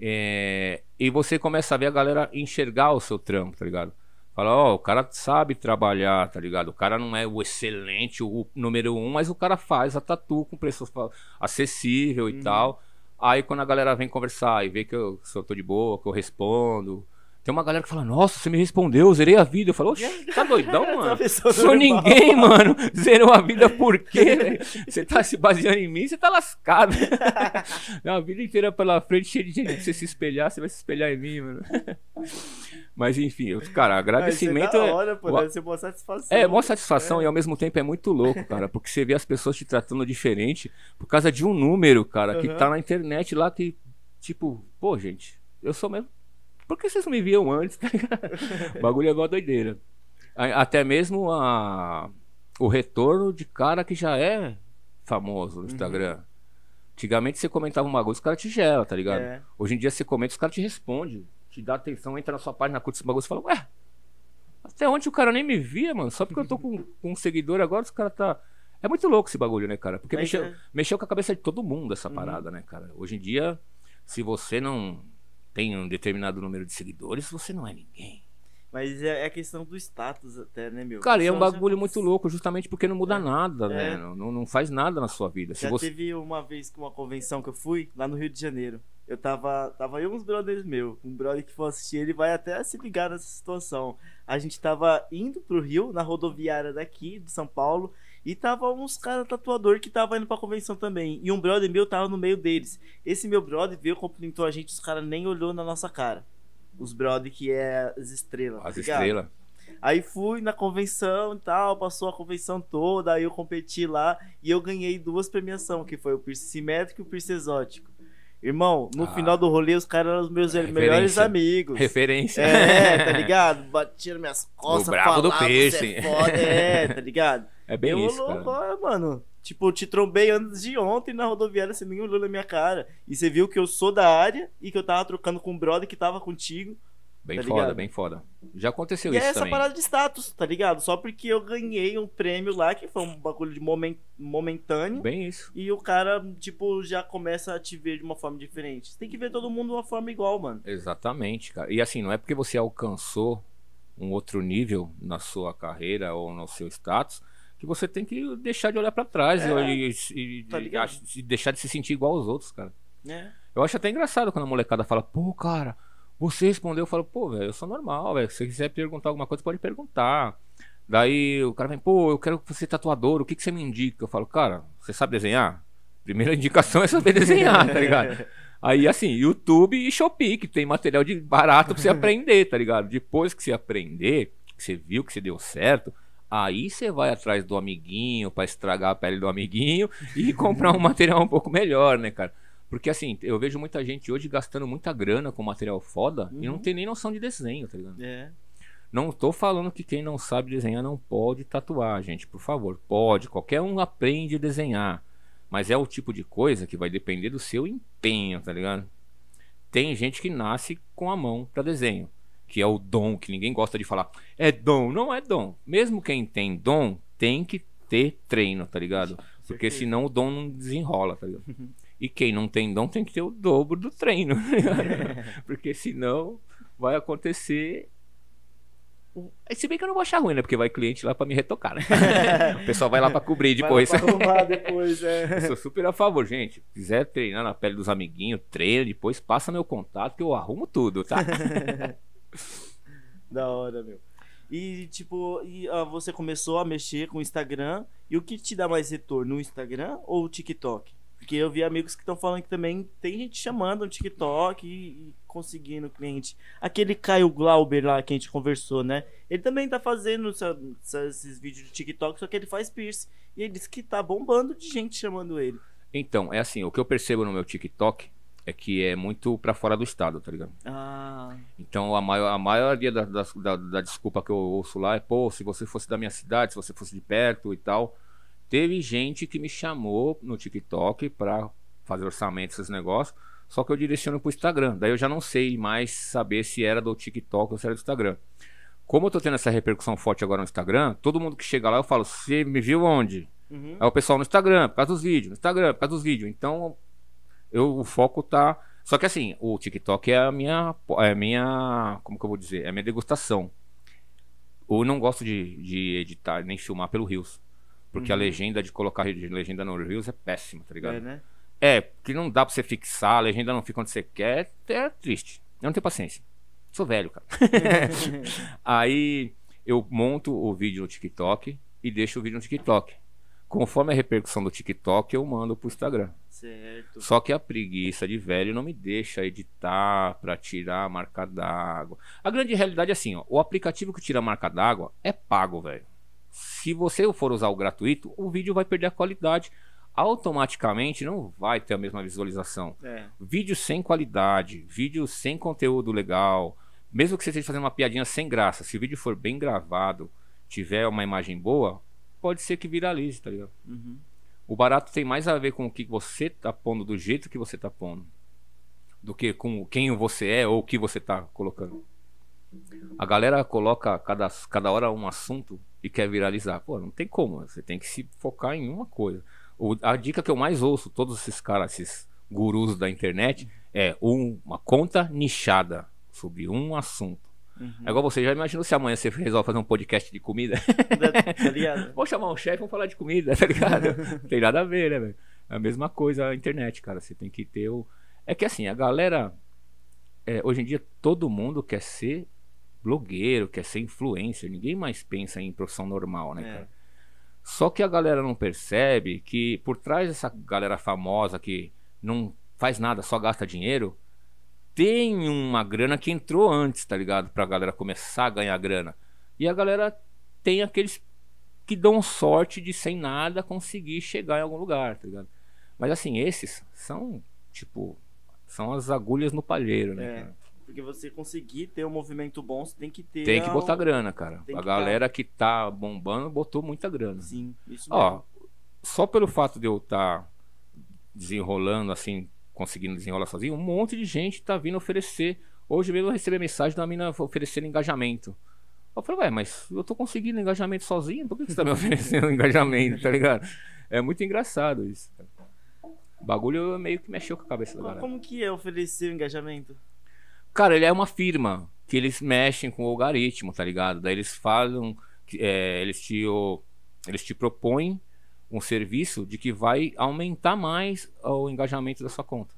É, e você começa a ver a galera enxergar o seu trampo, tá ligado? Fala, ó, oh, o cara sabe trabalhar, tá ligado? O cara não é o excelente, o número um, mas o cara faz a tatu com preço acessível e uhum. tal. Aí quando a galera vem conversar e vê que eu, se eu tô de boa, que eu respondo, tem uma galera que fala, nossa, você me respondeu, eu zerei a vida. Eu falo, oxe, tá doidão, mano? Sou ninguém, mano. Zerou a vida por quê? Você tá se baseando em mim, você tá lascado. a vida inteira pela frente, cheia de gente. Se você se espelhar, você vai se espelhar em mim, mano. Mas enfim, cara, agradecimento é. é. Hora, pô, deve ser boa satisfação. É, boa satisfação é. e ao mesmo tempo é muito louco, cara, porque você vê as pessoas te tratando diferente por causa de um número, cara, uhum. que tá na internet lá que, tipo, pô, gente, eu sou mesmo. Por que vocês não me viam antes? o bagulho é uma doideira. Até mesmo a, o retorno de cara que já é famoso no uhum. Instagram. Uhum. Antigamente você comentava um bagulho, os caras te gelam, tá ligado? É. Hoje em dia você comenta, os caras te respondem, te dá atenção, entra na sua página, curte esse bagulho e fala, ué, até onde o cara nem me via, mano? Só porque eu tô com, com um seguidor agora, os caras tá. É muito louco esse bagulho, né, cara? Porque mexeu, é. mexeu com a cabeça de todo mundo essa uhum. parada, né, cara? Hoje em dia, se você não tem um determinado número de seguidores, você não é ninguém. Mas é, é questão do status até, né, meu? Cara, e é um bagulho muito louco, justamente porque não muda é. nada, né? Não, não faz nada na sua vida. Já você... teve uma vez com uma convenção que eu fui, lá no Rio de Janeiro. Eu tava. Tava eu uns brothers meus. Um brother que for assistir, ele vai até se ligar nessa situação. A gente tava indo pro Rio, na rodoviária daqui, de São Paulo. E tava uns caras tatuador que tava indo pra convenção também. E um brother meu tava no meio deles. Esse meu brother veio, cumprimentou a gente, os caras nem olhou na nossa cara os brother que é as estrelas. As tá estrelas. Aí fui na convenção e tal, passou a convenção toda, aí eu competi lá e eu ganhei duas premiações, que foi o piercing simétrico e o piercing exótico. Irmão, no ah, final do rolê, os caras eram os meus melhores amigos. Referência. É, tá ligado? Batiram minhas costas, o brabo do piercing. É, foda, é, tá ligado? É bem eu, isso, louco, cara. mano. Tipo, te trombei antes de ontem na rodoviária, você nem olhou na minha cara. E você viu que eu sou da área e que eu tava trocando com um brother que tava contigo. Bem tá foda, ligado? bem foda. Já aconteceu e isso é essa também. parada de status, tá ligado? Só porque eu ganhei um prêmio lá, que foi um bagulho de moment... momentâneo. Bem isso. E o cara, tipo, já começa a te ver de uma forma diferente. Você tem que ver todo mundo de uma forma igual, mano. Exatamente, cara. E assim, não é porque você alcançou um outro nível na sua carreira ou no seu status que você tem que deixar de olhar para trás é, e, e, tá e, deixar de se sentir igual aos outros, cara. É. Eu acho até engraçado quando a molecada fala, pô, cara, você respondeu, eu falo, pô, velho, eu sou normal, velho. Se você quiser perguntar alguma coisa, pode perguntar. Daí o cara vem, pô, eu quero que você tatuador, o que, que você me indica? Eu falo, cara, você sabe desenhar? Primeira indicação é saber desenhar, tá ligado? Aí, assim, YouTube e Shopee, que tem material de barato pra você aprender, tá ligado? Depois que você aprender, que você viu que você deu certo, Aí você vai atrás do amiguinho para estragar a pele do amiguinho e comprar um material um pouco melhor, né, cara? Porque assim, eu vejo muita gente hoje gastando muita grana com material foda uhum. e não uhum. tem nem noção de desenho, tá ligado? É. Não tô falando que quem não sabe desenhar não pode tatuar, gente, por favor. Pode, qualquer um aprende a desenhar. Mas é o tipo de coisa que vai depender do seu empenho, tá ligado? Tem gente que nasce com a mão para desenho que é o dom, que ninguém gosta de falar. É dom, não é dom. Mesmo quem tem dom, tem que ter treino, tá ligado? Porque senão o dom não desenrola, tá ligado? E quem não tem dom tem que ter o dobro do treino, Porque senão vai acontecer se bem que eu não vou achar ruim, né? Porque vai cliente lá pra me retocar, né? o pessoal vai lá pra cobrir depois. Vai arrumar depois, é. Eu sou super a favor, gente. Se quiser treinar na pele dos amiguinhos, treina depois, passa meu contato que eu arrumo tudo, tá? da hora, meu. E tipo, e, ah, você começou a mexer com o Instagram. E o que te dá mais retorno? No Instagram ou o TikTok? Porque eu vi amigos que estão falando que também tem gente chamando no TikTok e, e, conseguindo cliente. Aquele Caio Glauber lá que a gente conversou, né? Ele também tá fazendo esses vídeos de TikTok, só que ele faz piercing. E ele disse que tá bombando de gente chamando ele. Então, é assim, o que eu percebo no meu TikTok é que é muito para fora do estado, tá ligado? Ah. Então a, maior, a maioria da, da, da, da, desculpa que eu ouço lá é, pô, se você fosse da minha cidade, se você fosse de perto e tal. Teve gente que me chamou no TikTok pra fazer orçamento, esses negócios, só que eu direciono pro Instagram. Daí eu já não sei mais saber se era do TikTok ou se era do Instagram. Como eu tô tendo essa repercussão forte agora no Instagram, todo mundo que chega lá eu falo, você me viu onde? Uhum. É o pessoal no Instagram, por causa dos vídeos, no Instagram, por causa dos vídeos. Então eu, o foco tá. Só que assim, o TikTok é a minha. É a minha. Como que eu vou dizer? É a minha degustação. Eu não gosto de, de editar nem filmar pelo Rios. Porque uhum. a legenda de colocar legenda no Rios é péssima, tá ligado? É, né? É, que não dá pra você fixar, a legenda não fica onde você quer, é triste. Eu não tenho paciência. Sou velho, cara. Aí eu monto o vídeo no TikTok e deixo o vídeo no TikTok. Conforme a repercussão do TikTok, eu mando pro Instagram. Certo. Só que a preguiça de velho não me deixa editar para tirar a marca d'água. A grande realidade é assim, ó, o aplicativo que tira a marca d'água é pago, velho. Se você for usar o gratuito, o vídeo vai perder a qualidade. Automaticamente não vai ter a mesma visualização. É. Vídeo sem qualidade, vídeo sem conteúdo legal, mesmo que você esteja fazendo uma piadinha sem graça, se o vídeo for bem gravado, tiver uma imagem boa, pode ser que viralize, tá ligado? Uhum. O barato tem mais a ver com o que você tá pondo, do jeito que você tá pondo, do que com quem você é ou o que você tá colocando. A galera coloca cada, cada hora um assunto e quer viralizar. Pô, não tem como. Você tem que se focar em uma coisa. O, a dica que eu mais ouço, todos esses caras, esses gurus da internet, é um, uma conta nichada sobre um assunto. Uhum. É igual você, já imaginou se amanhã você resolve fazer um podcast de comida? Tá? Vou chamar um chefe, vamos falar de comida, tá ligado? Não tem nada a ver, né, velho? É a mesma coisa a internet, cara. Você tem que ter o. É que assim, a galera. É, hoje em dia todo mundo quer ser blogueiro, quer ser influencer. Ninguém mais pensa em profissão normal, né, É. cara? Só que a galera não percebe que por trás dessa galera famosa que não faz nada, só gasta dinheiro, tem uma grana que entrou antes, tá ligado? Pra galera começar a ganhar grana. E a galera tem aqueles que dão sorte de sem nada conseguir chegar em algum lugar, tá ligado? Mas assim, esses são, tipo, são as agulhas no palheiro, né? É. Porque você conseguir ter um movimento bom, você tem que ter. Tem que a- botar grana, cara. Tem A que galera que tá bombando botou muita grana. Sim, isso Ó, mesmo. só pelo fato de eu estar desenrolando assim, conseguindo desenrolar sozinho, um monte de gente tá vindo oferecer. Hoje mesmo eu recebi a mensagem da mina oferecendo engajamento. Eu falei, ué, mas eu tô conseguindo engajamento sozinho, por que você tá me oferecendo engajamento, tá ligado? É muito engraçado isso. O bagulho meio que mexeu com a cabeça da galera. Como que é oferecer o engajamento? Cara, ele é uma firma que eles mexem com o algoritmo, tá ligado? Daí eles falam, é, eles te, eles te propõem um serviço de que vai aumentar mais o engajamento da sua conta.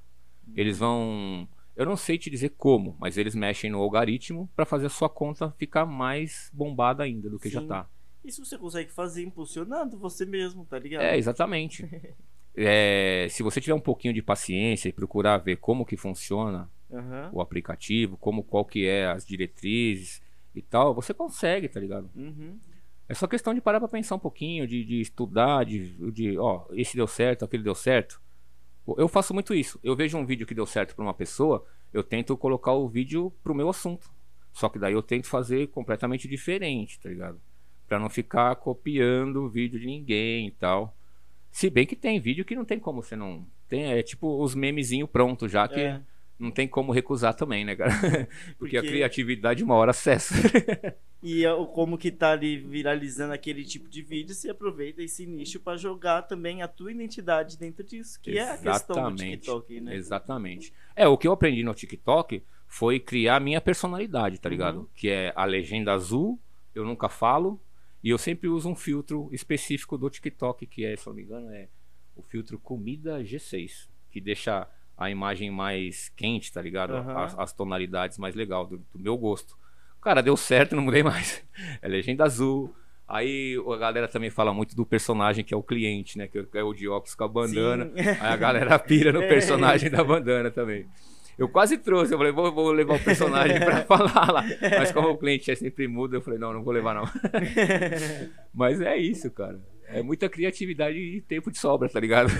Eles vão, eu não sei te dizer como, mas eles mexem no algoritmo para fazer a sua conta ficar mais bombada ainda do que já Sim. tá. Isso você consegue fazer impulsionando você mesmo, tá ligado? É, exatamente. É, se você tiver um pouquinho de paciência e procurar ver como que funciona Aham. o aplicativo, como qual que é as diretrizes e tal, você consegue, tá ligado? Uhum. É só questão de parar pra pensar um pouquinho, de, de estudar, de, de, ó, esse deu certo, aquele deu certo. Eu faço muito isso. Eu vejo um vídeo que deu certo pra uma pessoa, eu tento colocar o vídeo pro meu assunto. Só que daí eu tento fazer completamente diferente, tá ligado? Pra não ficar copiando o vídeo de ninguém e tal. Se bem que tem vídeo que não tem como você não. Tem, é tipo os memezinhos prontos já, que É. não tem como recusar também, né, cara? Porque, a Porque- criatividade uma hora acessa. E é como que tá ali viralizando aquele tipo de vídeo, você aproveita esse nicho pra jogar também a tua identidade dentro disso, que é a questão do Exatamente. TikTok, né? Exatamente. É, o que eu aprendi no TikTok foi criar minha personalidade, tá ligado? Uhum. Que é a legenda azul, eu nunca falo, e eu sempre uso um filtro específico do TikTok, que é, se eu não me engano, é o filtro comida G6, que deixa a imagem mais quente, tá ligado? Aham. As, as tonalidades mais legal, do, do meu gosto. Cara, deu certo, não mudei mais. É legenda azul. Aí a galera também fala muito do personagem que é o cliente, né? Que é o de óculos com a bandana. Sim. Aí a galera pira no É. personagem da bandana também. Eu quase trouxe, eu falei, vou, vou levar o personagem pra falar lá. Mas como o cliente é sempre mudo, eu falei, não, não vou levar não. Mas é isso, cara. É muita criatividade e tempo de sobra, tá ligado?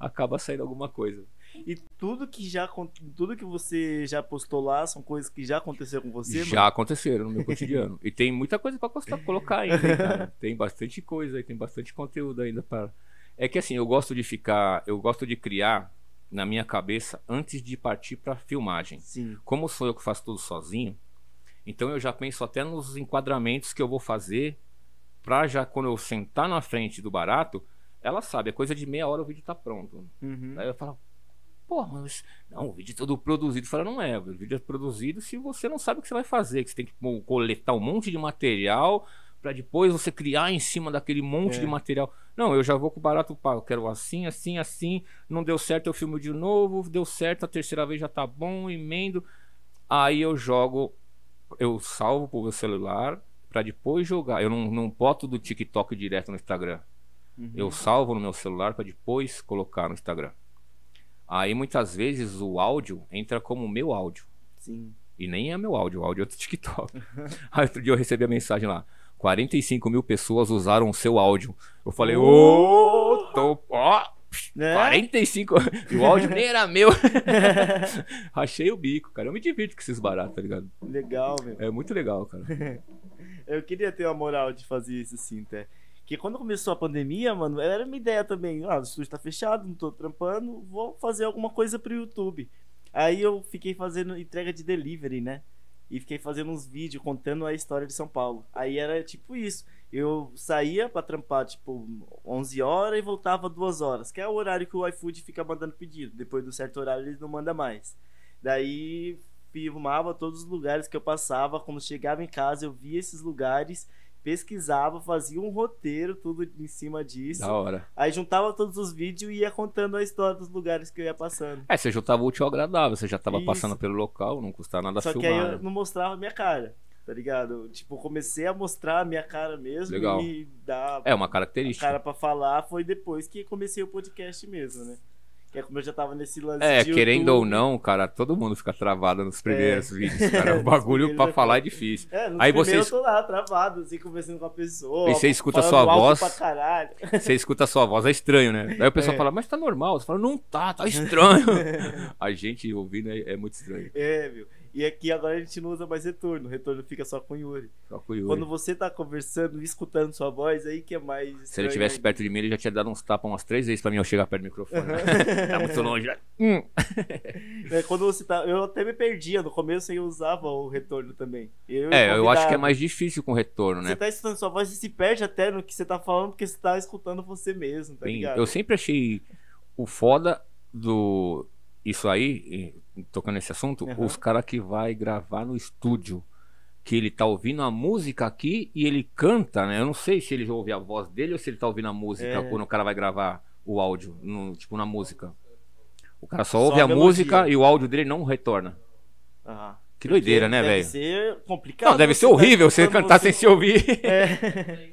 Acaba saindo alguma coisa. E tudo que já tudo que você já postou lá são coisas que já aconteceu com você, Já aconteceram no meu cotidiano. E tem muita coisa pra costar- colocar ainda, hein, cara. Tem bastante coisa, tem bastante conteúdo ainda para. É que assim, eu gosto de ficar, eu gosto de criar na minha cabeça antes de partir pra filmagem. Sim. Como sou eu que faço tudo sozinho, então eu já penso até nos enquadramentos que eu vou fazer pra já quando eu sentar na frente do barato, ela sabe, é coisa de meia hora o vídeo tá pronto. Uhum. Aí eu falo, pô, mas não, o vídeo é todo produzido. Fala, não é, o vídeo é produzido se você não sabe o que você vai fazer, que você tem que coletar um monte de material pra depois você criar em cima daquele monte É. de material. Não, eu já vou com o barato, eu quero assim, assim, assim, não deu certo, eu filmo de novo, deu certo, a terceira vez já tá bom, emendo. Aí eu jogo, eu salvo pro meu celular pra depois jogar. Eu não, não boto do TikTok direto no Instagram. Uhum. Eu salvo no meu celular para depois colocar no Instagram. Aí muitas vezes o áudio entra como meu áudio. Sim. E nem é meu áudio, o áudio é do TikTok. Aí outro dia eu recebi a mensagem lá. 45 mil pessoas usaram o seu áudio. Eu falei, ô, oh, tô. Ó, né? 45. E o áudio nem era meu. Achei o bico, cara. Eu me divirto com esses baratos, tá ligado? Legal, meu. É muito legal, cara. eu queria ter a moral de fazer isso assim, até. Porque quando começou a pandemia, mano, era uma ideia também. Ah, o estúdio tá fechado, não tô trampando, vou fazer alguma coisa pro YouTube. Aí eu fiquei fazendo entrega de delivery, né? E fiquei fazendo uns vídeos contando a história de São Paulo. Aí era tipo isso. Eu saía pra trampar, tipo, 11 horas e voltava 2 horas. Que é o horário que o iFood fica mandando pedido. Depois do certo horário ele não manda mais. Daí filmava todos os lugares que eu passava. Quando chegava em casa eu via esses lugares pesquisava, fazia um roteiro, tudo em cima disso. Da hora. Aí juntava todos os vídeos e ia contando a história dos lugares que eu ia passando. É, você juntava o útil ao agradável, você já tava Isso. passando pelo local, não custava nada Só filmar. Só que aí eu não mostrava a minha cara, tá ligado? Tipo, comecei a mostrar a minha cara mesmo Legal. e dar... É uma característica. Cara pra falar foi depois que comecei o podcast mesmo, né? Que é como eu já tava nesse lance É, querendo ou não, cara, todo mundo fica travado nos primeiros é. vídeos, cara. O bagulho pra falar é difícil. É, Aí você eu tô lá, travado, assim, conversando com a pessoa. E você escuta a sua voz. Você escuta a sua voz, é estranho, né? Aí o pessoal é. fala, mas tá normal. Você fala, não tá, tá estranho. a gente ouvindo é, é muito estranho. É, viu? E aqui agora a gente não usa mais retorno. O retorno fica só com o Yuri. Só com o Yuri. Quando você tá conversando, escutando sua voz, aí que é mais. Se ele estivesse perto de mim, ele já tinha dado uns tapas umas três vezes pra mim eu chegar perto do microfone. Né? tá muito longe, né? Hum. É, quando você tá. Eu até me perdia. No começo eu usava o retorno também. Eu é, eu acho que é mais difícil com retorno, né? Você tá escutando sua voz e se perde até no que você tá falando, porque você tá escutando você mesmo, tá ligado? Eu sempre achei o foda do. Isso aí, tocando nesse assunto, uhum. os caras que vai gravar no estúdio, que ele tá ouvindo a música aqui e ele canta, né? Eu não sei se ele ouve a voz dele ou se ele tá ouvindo a música é. quando o cara vai gravar o áudio, no, tipo na música. O cara só ouve só a, a música e o áudio dele não retorna. Uhum. Que doideira, né, velho? Deve ser complicado. Não, deve ser horrível você cantar você... sem se ouvir. É.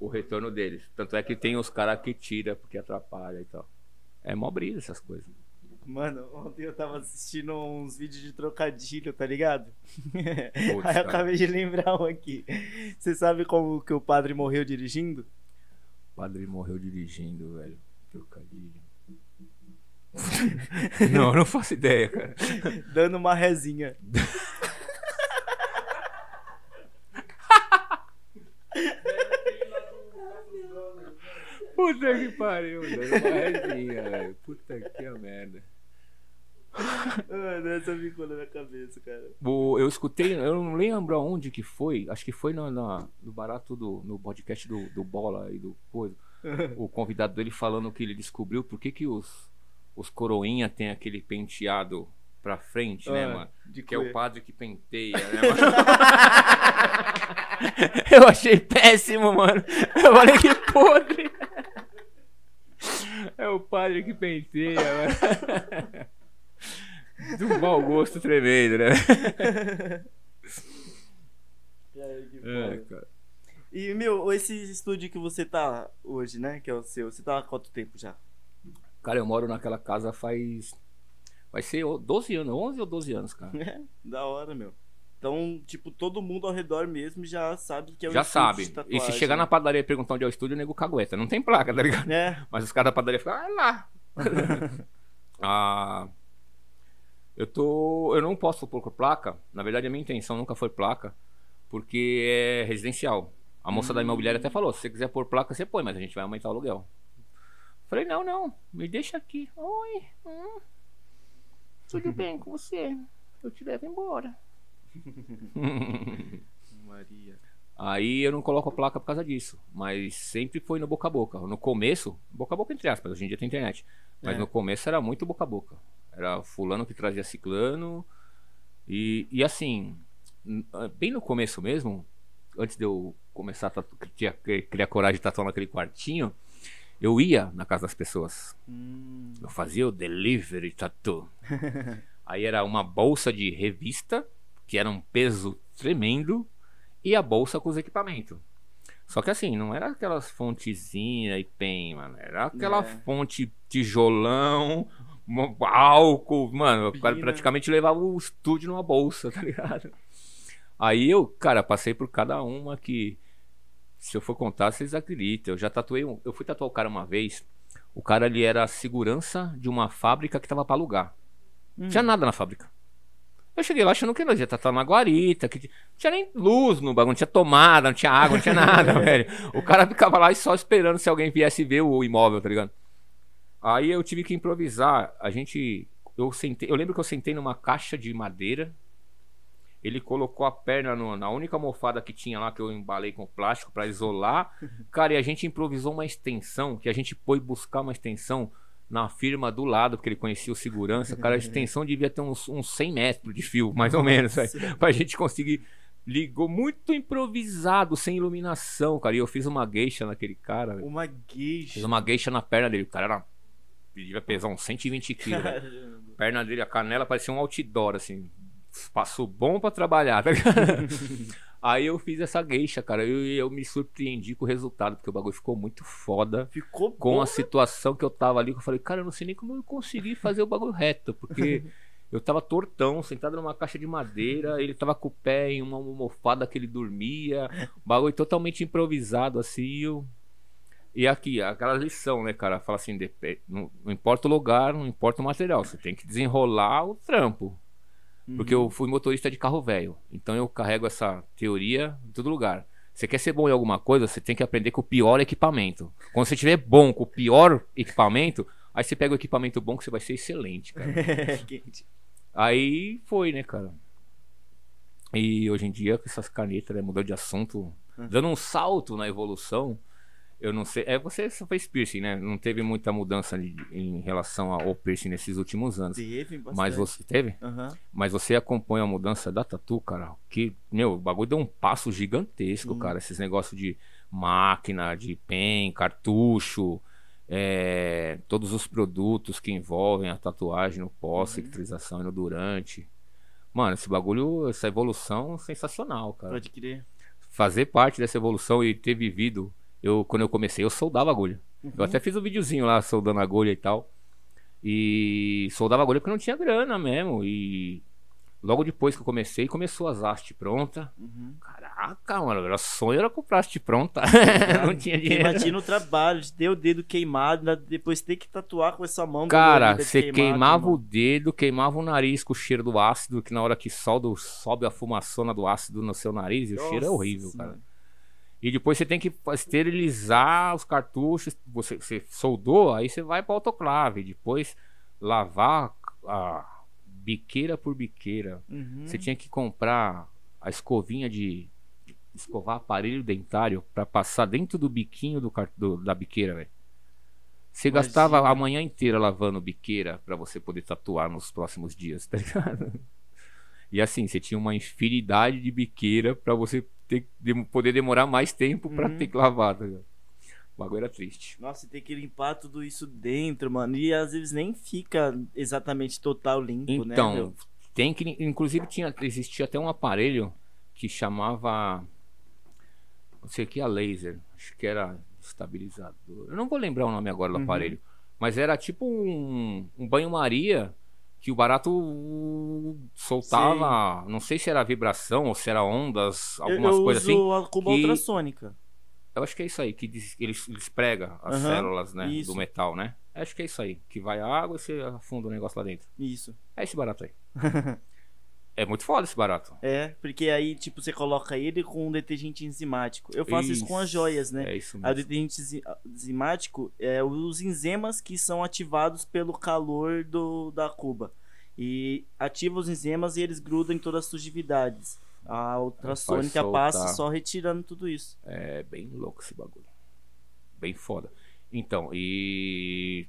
o retorno deles. Tanto é que tem os caras que tira porque atrapalha e tal. É mó brisa essas coisas. Mano, ontem eu tava assistindo uns vídeos de trocadilho, tá ligado? Putz, Aí eu acabei de lembrar um aqui. Você sabe como que o padre morreu dirigindo? O padre morreu dirigindo, velho. Trocadilho. não, não faço ideia, cara. Dando uma rezinha. Puta que pariu, dando uma resinha, velho. Puta que merda. Mano, essa ficou na minha cabeça, cara. O, eu escutei, eu não lembro aonde que foi. Acho que foi no, no, no barato do no podcast do, do Bola e do coisa. o convidado dele falando que ele descobriu por que, que os, os coroinha tem aquele penteado pra frente, né, ah, mano? Que é o padre que penteia, né, mano? eu achei péssimo, mano. Eu falei que podre. É o padre que penteia, mano. Do mau gosto tremendo, né? Que é. E, meu, esse estúdio que você tá hoje, né? Que é o seu, você tá há quanto tempo já? Cara, eu moro naquela casa faz. Vai ser 12 anos, 11 ou 12 anos, cara. É, da hora, meu. Então, tipo, todo mundo ao redor mesmo já sabe que é o Já sabe. E se chegar na padaria e perguntar onde é o estúdio, o nego cagueta. Não tem placa, tá ligado? É. Mas os caras da padaria ficam, ah, lá. ah, eu tô. Eu não posso pôr placa. Na verdade, a minha intenção nunca foi placa, porque é residencial. A moça hum. da imobiliária até falou: se você quiser pôr placa, você põe, mas a gente vai aumentar o aluguel. Falei, não, não, me deixa aqui. Oi, hum, tudo bem com você? Eu te levo embora. Maria. Aí eu não coloco a placa por causa disso. Mas sempre foi no boca a boca. No começo, boca a boca entre aspas, hoje em dia tem internet. Mas é. no começo era muito boca a boca. Era fulano que trazia ciclano. E, e assim, ah, bem no começo mesmo, antes de eu começar a tatu... criar, criar coragem de tatuar naquele quartinho, eu ia na casa das pessoas. Hum. Eu fazia o delivery tatu. Aí era uma bolsa de revista que era um peso tremendo, e a bolsa com os equipamentos. Só que assim, não era aquelas fontezinhas e pen, mano. Era aquela É. fonte tijolão, álcool. Mano, o cara Pina. praticamente levava o estúdio numa bolsa, tá ligado? Aí eu, cara, passei por cada uma que. Se eu for contar, vocês acreditam. Eu já tatuei um. Eu fui tatuar o cara uma vez. O cara ali era segurança de uma fábrica que tava pra alugar. Hum. tinha nada na fábrica. Eu cheguei lá achando que nós ia tatuar na guarita, que não tinha nem luz no bagulho, não tinha tomada, não tinha água, não tinha nada, velho. O cara ficava lá e só esperando se alguém viesse ver o imóvel, tá ligado? Aí eu tive que improvisar. A gente. Eu, sentei, eu lembro que eu sentei numa caixa de madeira. Ele colocou a perna no- na única almofada que tinha lá, que eu embalei com plástico pra isolar. Cara, e a gente improvisou uma extensão, que a gente foi buscar uma extensão na firma do lado, porque ele conhecia o segurança. Cara, a extensão devia ter uns, uns 100 metros de fio, mais ou menos, velho, pra gente conseguir. Ligou muito improvisado, sem iluminação, cara. E eu fiz uma gueixa naquele cara. Uma gueixa. Fiz uma gueixa na perna dele. O cara era. Ele devia pesar uns 120 quilos. A perna dele, a canela parecia um outdoor, assim. Passou bom pra trabalhar, tá ligado? Aí eu fiz essa gueixa, cara. E eu, eu me surpreendi com o resultado, porque o bagulho ficou muito foda. Ficou Com bom. a situação que eu tava ali, que eu falei, cara, eu não sei nem como eu consegui fazer o bagulho reto, porque eu tava tortão, sentado numa caixa de madeira, ele tava com o pé em uma almofada que ele dormia, bagulho totalmente improvisado, assim, e eu... E aqui, aquela lição, né, cara? Fala assim, não, não importa o lugar, não importa o material, você tem que desenrolar o trampo. Porque eu fui motorista de carro velho, então eu carrego essa teoria em todo lugar. Você quer ser bom em alguma coisa, você tem que aprender com o pior equipamento. Quando você estiver bom com o pior equipamento, aí você pega o equipamento bom que você vai ser excelente, cara. Aí foi, né, cara? E hoje em dia, com essas canetas, né, mudou de assunto, Hum. dando um salto na evolução. Eu não sei. É, você só fez piercing, né? Não teve muita mudança de- em relação ao piercing nesses últimos anos. Teve bastante. Mas você teve? Aham. Mas você acompanha a mudança da Tatu, cara? Que, meu, o bagulho deu um passo gigantesco, Sim. cara. Esses negócios de máquina, de pen, cartucho, é, todos os produtos que envolvem a tatuagem no pós, Uhum. e no durante. Mano, esse bagulho, essa evolução sensacional, cara. Pode crer. Fazer parte dessa evolução e ter vivido. Eu, quando eu comecei, eu soldava agulha. Uhum. Eu até fiz um videozinho lá soldando agulha e tal. E soldava agulha porque não tinha grana mesmo. E logo depois que eu comecei, começou as hastes pronta. Uhum. Caraca, mano, era sonho era comprar haste pronta. não tinha dinheiro. Imagina o trabalho de ter o dedo queimado, ainda depois ter que tatuar com essa mão. Cara, você queimado, queimava o irmão. dedo, queimava o nariz com o cheiro do ácido, que na hora que solda, sobe a fumaçona do ácido no seu nariz e o cheiro é Nossa horrível, Senhora. cara. E depois você tem que esterilizar os cartuchos. Você, você soldou, aí você vai para autoclave. Depois lavar a biqueira por biqueira. Uhum. Você tinha que comprar a escovinha de escovar aparelho dentário para passar dentro do biquinho do, do- da biqueira, velho. Você Imagina. gastava a manhã inteira lavando biqueira para você poder tatuar nos próximos dias, tá ligado? E assim, você tinha uma infinidade de biqueira para você ter, dem- poder demorar mais tempo para Uhum. ter que lavar, tá? O bagulho era triste. Nossa, e tem que limpar tudo isso dentro, mano. E às vezes nem fica exatamente total limpo, né? Então, tem que. Inclusive, tinha, existia até um aparelho que chamava. Não sei o que, a laser. Acho que era estabilizador. Eu não vou lembrar o nome agora do Uhum. aparelho. Mas era tipo um, um banho-maria que o barato soltava. Não sei se era vibração ou se era ondas, Eu- algumas eu coisas uso assim. a cuba que- ultrassônica. Eu acho que é isso aí, que diz- ele, ele esprega as Aham, células né, isso. do metal, né? Acho que é isso aí. Que vai a água e você afunda o negócio lá dentro. Isso. É esse barato aí. é muito foda esse barato. É, porque aí, tipo, você coloca ele com um detergente enzimático. Eu faço isso, com as joias, né? É isso Aí o mesmo. detergente enzi- enzimático é os enzimas que são ativados pelo calor do, da cuba. E ativa os enzimas e eles grudam em todas as sujidades. A ultrassônica passa só retirando tudo isso. É bem louco esse bagulho. Bem foda. Então, e.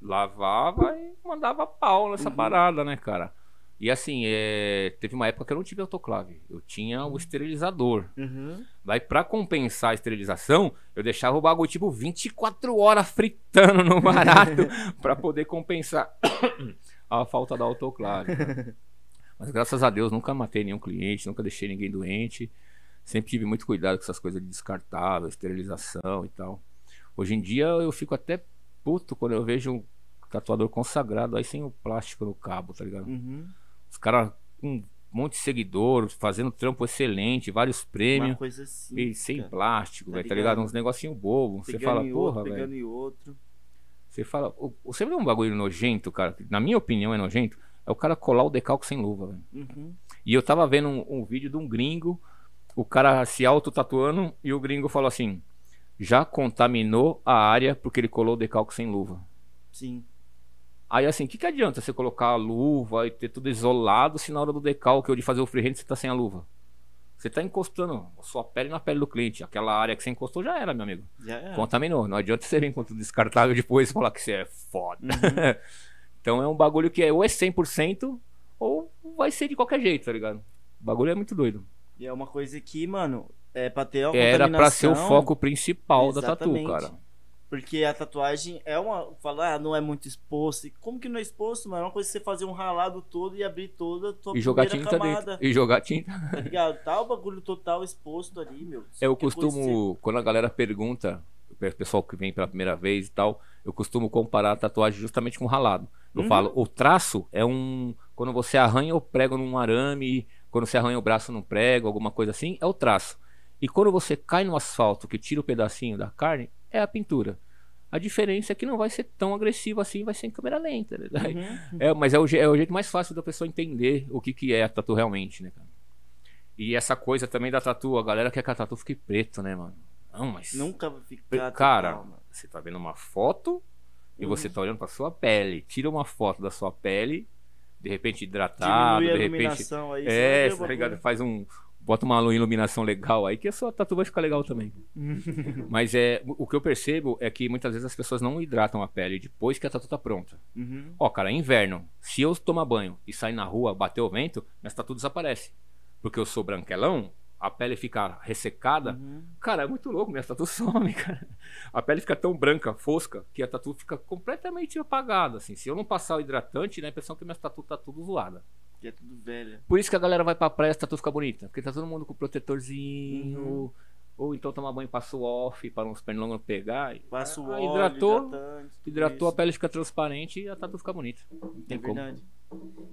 Lavava e mandava pau nessa Uhum. parada, né, cara? E assim, é... teve uma época que eu não tive autoclave. Eu tinha o esterilizador. Uhum. Daí, pra compensar a esterilização, eu deixava o bagulho tipo 24 horas fritando no barato pra poder compensar a falta da autoclave. cara. Mas graças a Deus nunca matei nenhum cliente, nunca deixei ninguém doente. Sempre tive muito cuidado com essas coisas de descartável, esterilização e tal. Hoje em dia eu fico até puto quando eu vejo um tatuador consagrado aí sem o plástico no cabo, tá ligado? Uhum. Os caras com um monte de seguidor, fazendo trampo excelente, vários prêmios. Uma coisa assim. E sem cara. plástico, Tá velho, tá ligado? Uns negocinho bobo. Você fala, em porra, velho. pegando em outro. Você fala. Você vê um bagulho nojento, cara. que Na minha opinião é nojento. É o cara colar o decalque sem luva, velho. Uhum. E eu tava vendo um, um vídeo de um gringo, o cara se auto-tatuando, e o gringo falou assim: já contaminou a área porque ele colou o decalque sem luva. Sim. Aí assim, o que, que adianta você colocar a luva e ter tudo isolado se na hora do decalque ou de fazer o freehand você tá sem a luva? Você tá encostando a sua pele na pele do cliente. Aquela área que você encostou já era, meu amigo. Já é. Contaminou. Não adianta você vir com tudo descartável depois e falar que você é foda. Uhum. então é um bagulho que é ou é 100% ou vai ser de qualquer jeito, tá ligado? O bagulho é muito doido. E é uma coisa que, mano, é pra ter a Era pra ser o foco principal da tatu, Exatamente. cara. Porque a tatuagem é uma. Falar, ah, não é muito exposto. Como que não é exposto, mano? É uma coisa que você fazer um ralado todo e abrir toda a tua E jogar tinta camada. dentro. E jogar tinta. Tá ligado? Tá o bagulho total exposto ali, meu. Eu costumo, quando a galera pergunta, o pessoal que vem pela primeira vez e tal, eu costumo comparar a tatuagem justamente com o ralado. Eu Uhum. falo, o traço é um. Quando você arranha o prego num arame, quando você arranha o braço num prego, alguma coisa assim, é o traço. E quando você cai no asfalto, que tira o pedacinho da carne, é a pintura. A diferença é que não vai ser tão agressivo assim, vai ser em câmera lenta. Né? Uhum. É, mas é o, é o jeito mais fácil da pessoa entender o que, que é a tatu realmente, né, cara? E essa coisa também da tatu, a galera quer que a tatu fique preto, né, mano? Não, mas. Nunca ficar. Cara, total, você tá vendo uma foto e Uhum. você tá olhando pra sua pele. Tira uma foto da sua pele, de repente hidratado, de repente. iluminação aí. É, tá ligado? Faz um. Bota uma iluminação legal aí que a sua tatu vai ficar legal também. Mas é, o que eu percebo é que muitas vezes as pessoas não hidratam a pele depois que a tatu tá pronta. Uhum. Ó, cara, é inverno. Se eu tomar banho e sair na rua, bater o vento, minhas tatu desaparece. Porque eu sou branquelão, a pele fica ressecada. Uhum. Cara, é muito louco, minha tatu some, cara. A pele fica tão branca, fosca, que a tatu fica completamente apagada, assim. Se eu não passar o hidratante, dá a impressão que minha tatu tá tudo zoada. Que é tudo velho. Por isso que a galera vai pra praia e a tatu fica bonita. Porque tá todo mundo com protetorzinho. Uhum. Ou então toma banho e passa o off para uns pernilongos não pegar. e- Passa o Ah, óleo, hidratou, hidratou, a pele fica transparente e a tatu fica bonita. Não É tem como. verdade.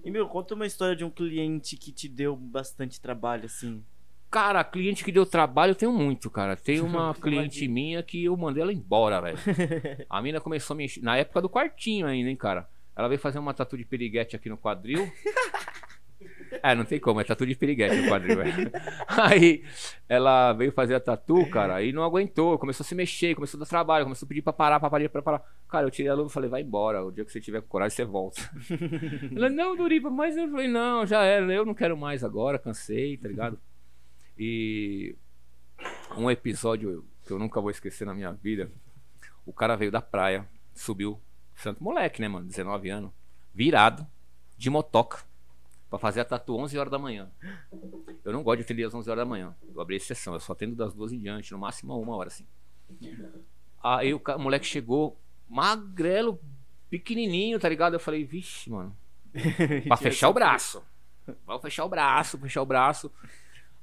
E, meu, conta uma história de um cliente que te deu bastante trabalho, assim. Cara, cliente que deu trabalho eu tenho muito, cara. Tem uma cliente minha que eu mandei ela embora, velho. A mina começou a me encher. Na época do quartinho ainda, hein, cara. Ela veio fazer uma tatu de piriguete aqui no quadril. É, não tem como, é tatu de piriguete no quadril, velho. Aí ela veio fazer a tatu, cara, e não aguentou, começou a se mexer, começou a dar trabalho, começou a pedir pra parar, pra parar, pra parar. Cara, eu tirei a luva e falei, vai embora, o dia que você tiver com coragem, você volta. Ela, não, Doriva, mas eu falei, não, já era, eu não quero mais agora, cansei, tá ligado? E um episódio que eu nunca vou esquecer na minha vida, o cara veio da praia, subiu, santo moleque, né, mano, 19 anos, virado, de motoca, pra fazer a tatu 11 horas da manhã. Eu não gosto de atender às 11 horas da manhã, eu abri exceção, eu só atendo das duas em diante, no máximo uma hora, assim. Aí o, ca- o moleque chegou, magrelo, pequenininho, tá ligado? Eu falei, vixe, mano, Pra fechar o braço. Vou fechar o braço, fechar o braço.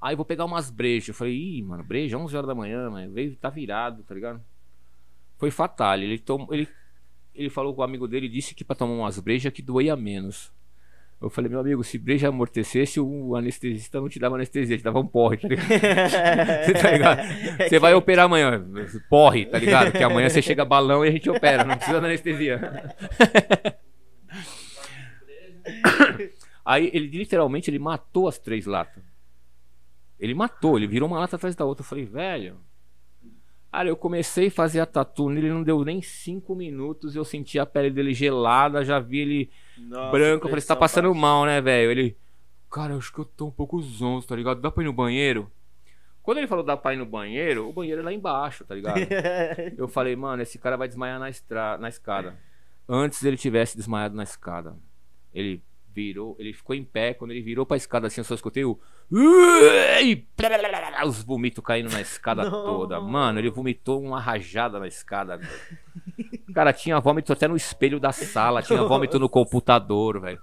Aí vou pegar umas brejas. Eu falei, ih, mano, breja, 11 horas da manhã, mano. Veio, tá virado, tá ligado? Foi fatal. Ele, tom... ele, ele falou com o amigo dele, disse que pra tomar umas brejas que doía menos. Eu falei, meu amigo, se breja amortecesse, o anestesista não te dava anestesia, te dava um porre, tá ligado? Você tá ligado? Você vai operar amanhã, porre, tá ligado? Que amanhã você chega balão e a gente opera, não precisa da anestesia. Aí ele literalmente ele matou as três latas. Ele matou, ele virou uma lata atrás da outra. Eu falei, velho. Cara, eu comecei a fazer a tatu nele, não deu nem cinco minutos. Eu senti a pele dele gelada, já vi ele Nossa, branco. Eu falei, você tá passando baixa. mal, né, velho? Ele, cara, acho que eu tô um pouco zonzo, tá ligado? Dá pra ir no banheiro? Quando ele falou dá pra ir no banheiro, o banheiro é lá embaixo, tá ligado? Eu falei, mano, esse cara vai desmaiar na, estra... na escada. Antes ele tivesse desmaiado na escada. Ele virou, ele ficou em pé. Quando ele virou pra escada assim, eu só escutei o. E os vomitos caindo na escada Não. toda. Mano, ele vomitou uma rajada na escada. Cara, tinha vômito até no espelho da sala, tinha vômito no computador, velho.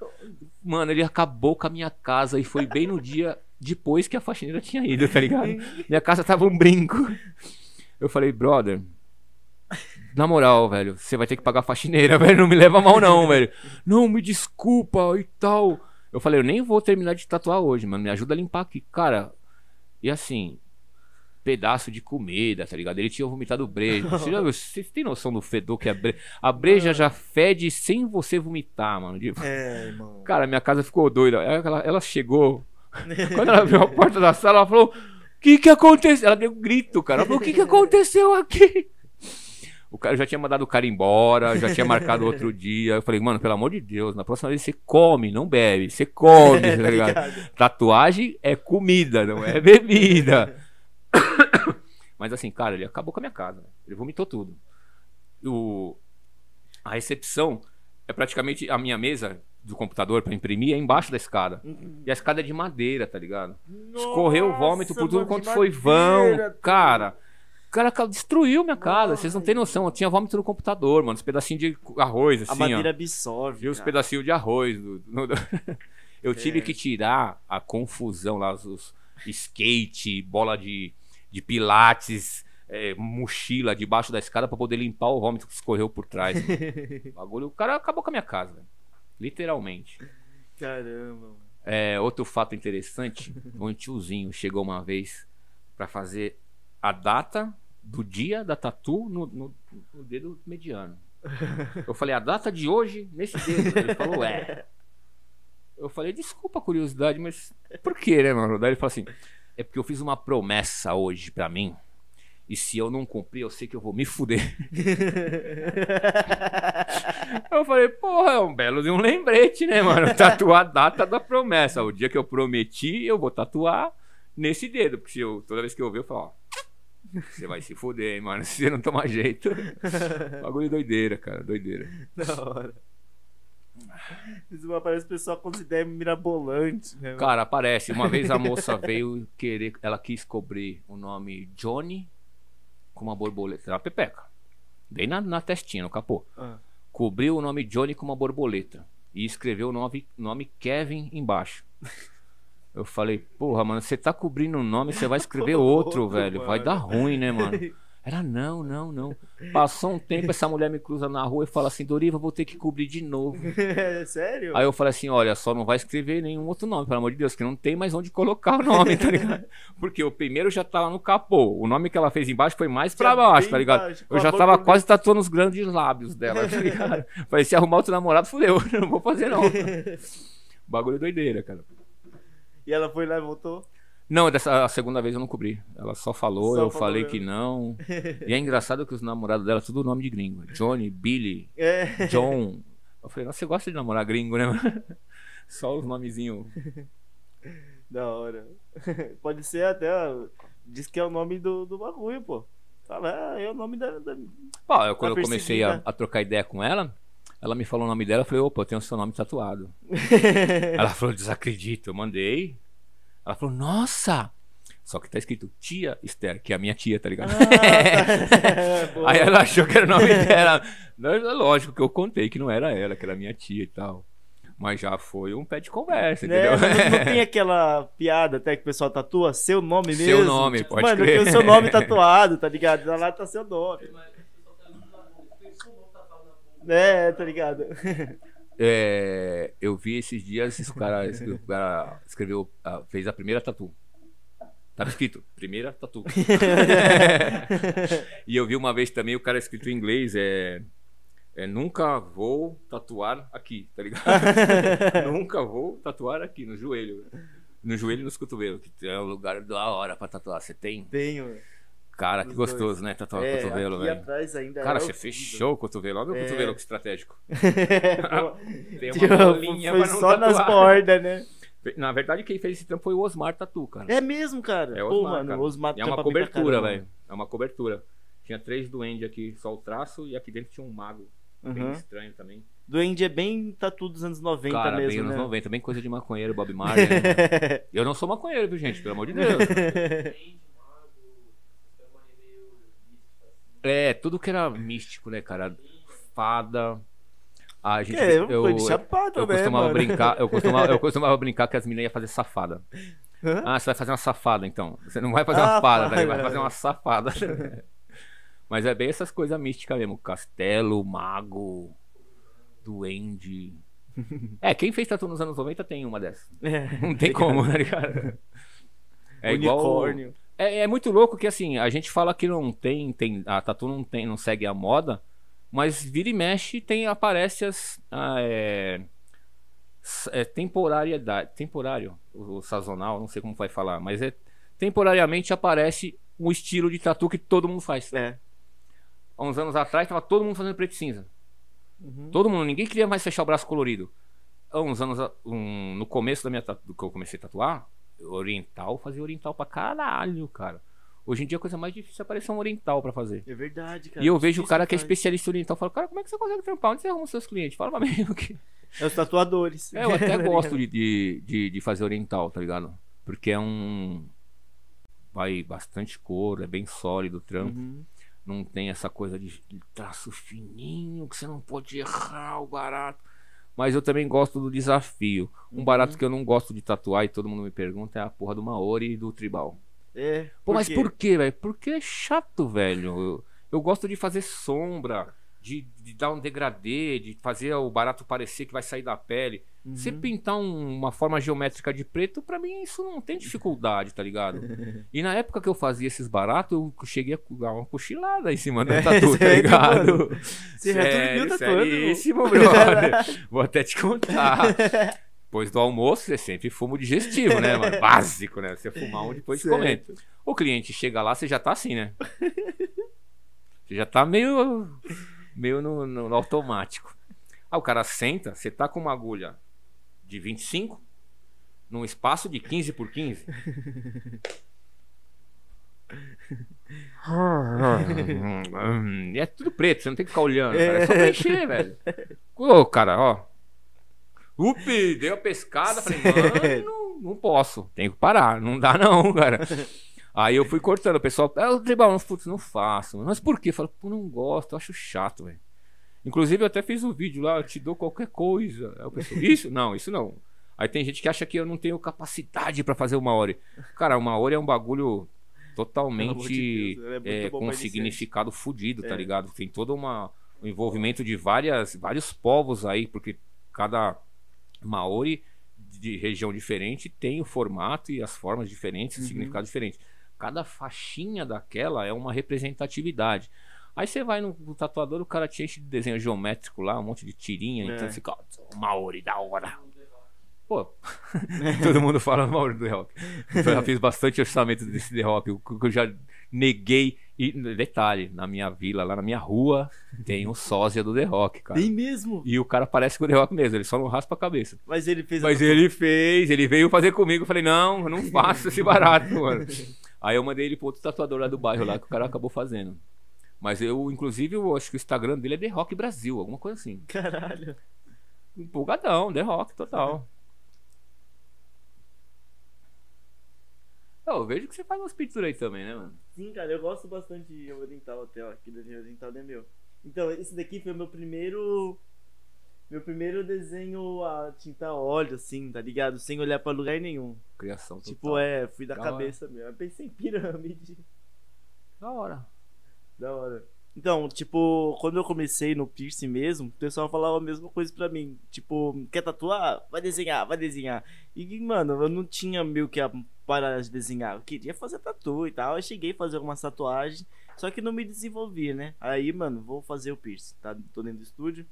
Mano, ele acabou com a minha casa e foi bem no dia depois que a faxineira tinha ido, tá ligado? Minha casa tava um brinco. Eu falei, brother, na moral, velho, você vai ter que pagar a faxineira, velho. Não me leva mal, não, velho. Não, me desculpa e tal. Eu falei, eu nem vou terminar de tatuar hoje, mano. Me ajuda a limpar aqui. Cara, e assim, pedaço de comida, tá ligado? Ele tinha vomitado breja. Você, já, você tem noção do fedor que é breja? A breja já fede sem você vomitar, mano. É, irmão. Cara, minha casa ficou doida. Ela, ela chegou. Quando ela abriu a porta da sala, ela falou: O que que aconteceu? Ela deu um grito, cara. Ela falou: O que que aconteceu aqui? O cara já tinha mandado o cara embora, já tinha marcado outro dia. Eu falei, mano, pelo amor de Deus, na próxima vez você come, não bebe. Você come, tá ligado? Tatuagem é comida, não é bebida. Mas assim, cara, ele acabou com a minha casa. Ele vomitou tudo. O... A recepção é praticamente a minha mesa do computador para imprimir é embaixo da escada. Uhum. E a escada é de madeira, tá ligado? Nossa, Escorreu o vômito por tudo quanto foi vão. Cara, cara destruiu minha casa. Vocês não têm noção. Eu tinha vômito no computador, mano. Os pedacinhos de arroz, assim. A madeira ó. absorve. E os pedacinhos de arroz. Do, no, do... Eu tive é. que tirar a confusão lá, os skate, bola de, de pilates, é, mochila debaixo da escada para poder limpar o vômito que escorreu por trás. o bagulho, o cara acabou com a minha casa, literalmente. Caramba. É, outro fato interessante, um tiozinho chegou uma vez para fazer a data do dia da tatu no, no, no, dedo mediano. Eu falei, a data de hoje nesse dedo. Ele falou, é. Eu falei, desculpa a curiosidade, mas por que, né, mano? Daí ele falou assim: é porque eu fiz uma promessa hoje pra mim. E se eu não cumprir, eu sei que eu vou me fuder. eu falei, porra, é um belo de um lembrete, né, mano? Tatuar a data da promessa. O dia que eu prometi, eu vou tatuar nesse dedo. Porque se eu, toda vez que eu ver, eu falo, ó você vai se fuder, hein, mano. Se você não tomar jeito. Bagulho doideira, cara. Doideira. Da hora. Aparece o pessoal com as ideias mirabolantes. Né? Cara, aparece. Uma vez a moça veio querer. Ela quis cobrir o nome Johnny com uma borboleta. Era pepeca. Bem na, na testinha, no capô. Ah. Cobriu o nome Johnny com uma borboleta. E escreveu o nome, nome Kevin embaixo. Eu falei, porra, mano, você tá cobrindo um nome, você vai escrever outro, velho. Mano. Vai dar ruim, né, mano? Ela, não, não, não. Passou um tempo, essa mulher me cruza na rua e fala assim, Doriva, vou ter que cobrir de novo. É sério? Aí eu falei assim, olha, só não vai escrever nenhum outro nome, pelo amor de Deus, que não tem mais onde colocar o nome, tá ligado? Porque o primeiro já tava no capô. O nome que ela fez embaixo foi mais pra baixo, tá ligado? Baixo, eu já tava quase tatuando os grandes lábios dela, tá ligado? falei, se arrumar outro namorado, fudeu. Não vou fazer, não. Bagulho doideira, cara. E ela foi lá e voltou? Não, dessa a segunda vez eu não cobri. Ela só falou, só eu falou falei mesmo. que não. e é engraçado que os namorados dela, tudo nome de gringo. Johnny, Billy, é. John. Eu falei, nossa, você gosta de namorar gringo, né? só os nomezinhos. Da hora. Pode ser até. Diz que é o nome do, do bagulho, pô. Fala, é, é o nome da. da pô, eu, quando eu comecei a, a, trocar ideia com ela, ela me falou o nome dela, eu falei, opa, eu tenho o seu nome tatuado. ela falou, desacredito, eu mandei. Ela falou, nossa! Só que tá escrito tia Esther, que é a minha tia, tá ligado? Ah, tá. Aí ela achou que era o nome dela. É lógico que eu contei que não era ela, que era minha tia e tal. Mas já foi um pé de conversa, né? entendeu? Não, não, tem aquela piada até que o pessoal tatua seu nome mesmo? Seu nome, tipo, pode mano, crer. Mano, seu nome tatuado, tá ligado? Lá tá seu nome. É, tá ligado? É, eu vi esses dias o cara, o cara escreveu, fez a primeira tatu. Tava escrito, primeira tatu. e eu vi uma vez também o cara escrito em inglês, é, é nunca vou tatuar aqui, tá ligado? nunca vou tatuar aqui no joelho. No joelho e nos cotovelos, que é um lugar da hora pra tatuar. Você tem? Tenho. Cara, que gostoso, dois. né? Tatuar é, o cotovelo, velho. atrás ainda Cara, você fechou o cotovelo. Olha o é. cotovelo estratégico. Tem uma bolinha Foi só tatuar. nas bordas, né? Na verdade, quem fez esse trampo foi o Osmar Tatu, cara. É mesmo, cara? É Osmar, Pô, mano, cara. Osmar é uma cobertura, velho. É uma cobertura. Tinha três duendes aqui, só o traço, e aqui dentro tinha um mago. Uhum. Bem estranho também. Duende é bem tatu dos anos 90 cara, mesmo, bem anos né? 90, bem coisa de maconheiro, Bob Marley. né? Eu não sou maconheiro, viu, gente? Pelo amor de Deus. É, tudo que era místico, né, cara? Fada. A gente, é, eu, eu, chapado, eu, né, costumava brincar, eu costumava, eu costumava brincar que as meninas iam fazer safada. Hã? Ah, você vai fazer uma safada então. Você não vai fazer ah, uma fada, né? vai fazer uma safada. Mas é bem essas coisas místicas mesmo. Castelo, mago, duende. É, quem fez tatu nos anos 90 tem uma dessas. É, não tem como, né, cara? É Unicórnio. igual. É, é, muito louco que assim, a gente fala que não tem, tem a tatu não tem, não segue a moda, mas vira e mexe tem aparece as ah, é, é, temporariedade, temporário, o, o, sazonal, não sei como vai falar, mas é temporariamente aparece um estilo de tatu que todo mundo faz. É. Há uns anos atrás tava todo mundo fazendo preto e cinza. Uhum. Todo mundo, ninguém queria mais fechar o braço colorido. Há uns anos, um, no começo da minha do que eu comecei a tatuar, oriental, fazia oriental pra caralho, cara. Hoje em dia a coisa mais difícil é aparecer um oriental pra fazer. É verdade, cara. E eu vejo o cara que é especialista em oriental fala, cara, como é que você consegue trampar? Onde você arruma os seus clientes? Fala pra mim. Que... É os tatuadores. É, eu até gosto de, de, de, de, fazer oriental, tá ligado? Porque é um. Vai bastante cor, é bem sólido o trampo. Uhum. Não tem essa coisa de traço fininho, que você não pode errar o barato. Mas eu também gosto do desafio. Um uhum. barato que eu não gosto de tatuar e todo mundo me pergunta é a porra do Maori e do tribal. É. Pô, mas por quê, velho? Porque é chato, velho. Eu, eu gosto de fazer sombra de, de, dar um degradê, de fazer o barato parecer que vai sair da pele. Uhum. Você pintar um, uma forma geométrica de preto, para mim isso não tem dificuldade, tá ligado? e na época que eu fazia esses baratos, eu cheguei a dar uma cochilada em cima do é, tatu, tá ligado? Você viu seríssimo, brother. Vou até te contar. Depois do almoço, é sempre fumo digestivo, né, mano? Básico, né? Você fumar um depois de comer. O cliente chega lá, você já tá assim, né? Você já tá meio meio no, no, no automático. Aí o cara senta, você tá com uma agulha de 25 num espaço de 15 por 15. e é tudo preto, você não tem que ficar olhando, cara. É só preencher, velho. Ô, cara, ó. Upi, deu a pescada, falei, mano, não, não posso, tenho que parar, não dá não, cara. Aí eu fui cortando, o pessoal, ah, o tribal, putz, não faço. Mas por quê? Eu falo, pô, não gosto, eu acho chato, velho. Inclusive eu até fiz um vídeo lá, eu te dou qualquer coisa. Aí o pessoal, isso? Não, isso não. Aí tem gente que acha que eu não tenho capacidade para fazer uma hora. Cara, uma hora é um bagulho totalmente de Deus, é, com um significado fodido, tá é. ligado? Tem todo uma, um envolvimento de várias, vários povos aí, porque cada Maori de região diferente tem o formato e as formas diferentes, uhum. o significado diferente. Cada faixinha daquela é uma representatividade. Aí você vai no, no, tatuador, o cara te enche de desenho geométrico lá, um monte de tirinha, então é. então você fica, oh, Maori da hora. Pô, todo mundo fala Maori do The Rock. Eu já fiz bastante orçamento desse The Rock, eu, eu já neguei. E detalhe, na minha vila, lá na minha rua, tem um sósia do The Rock, cara. Tem mesmo? E o cara parece com o The Rock mesmo, ele só não raspa a cabeça. Mas ele fez Mas ele fez, ele veio fazer comigo. Eu falei, não, eu não faço esse barato, mano. Aí eu mandei ele pro outro tatuador lá do bairro lá que o cara acabou fazendo. Mas eu, inclusive, eu acho que o Instagram dele é The Rock Brasil, alguma coisa assim. Caralho. Empolgadão, The Rock total. Eu vejo que você faz umas pinturas aí também, né, mano? Sim, cara, eu gosto bastante de oriental até, ó. Que desenho oriental é meu. Então, esse daqui foi o meu primeiro. Meu primeiro desenho a tinta óleo, assim, tá ligado? Sem olhar pra lugar nenhum. Criação total. Tipo, é, fui da, da cabeça hora. mesmo. Eu pensei em pirâmide. Da hora. Da hora. Então, tipo, quando eu comecei no piercing mesmo, o pessoal falava a mesma coisa pra mim. Tipo, quer tatuar? Vai desenhar, vai desenhar. E, mano, eu não tinha meio que a parar de desenhar. Eu queria fazer tatu e tal. Eu cheguei a fazer algumas tatuagens, só que não me desenvolvia, né? Aí, mano, vou fazer o piercing, tá? Tô dentro do estúdio.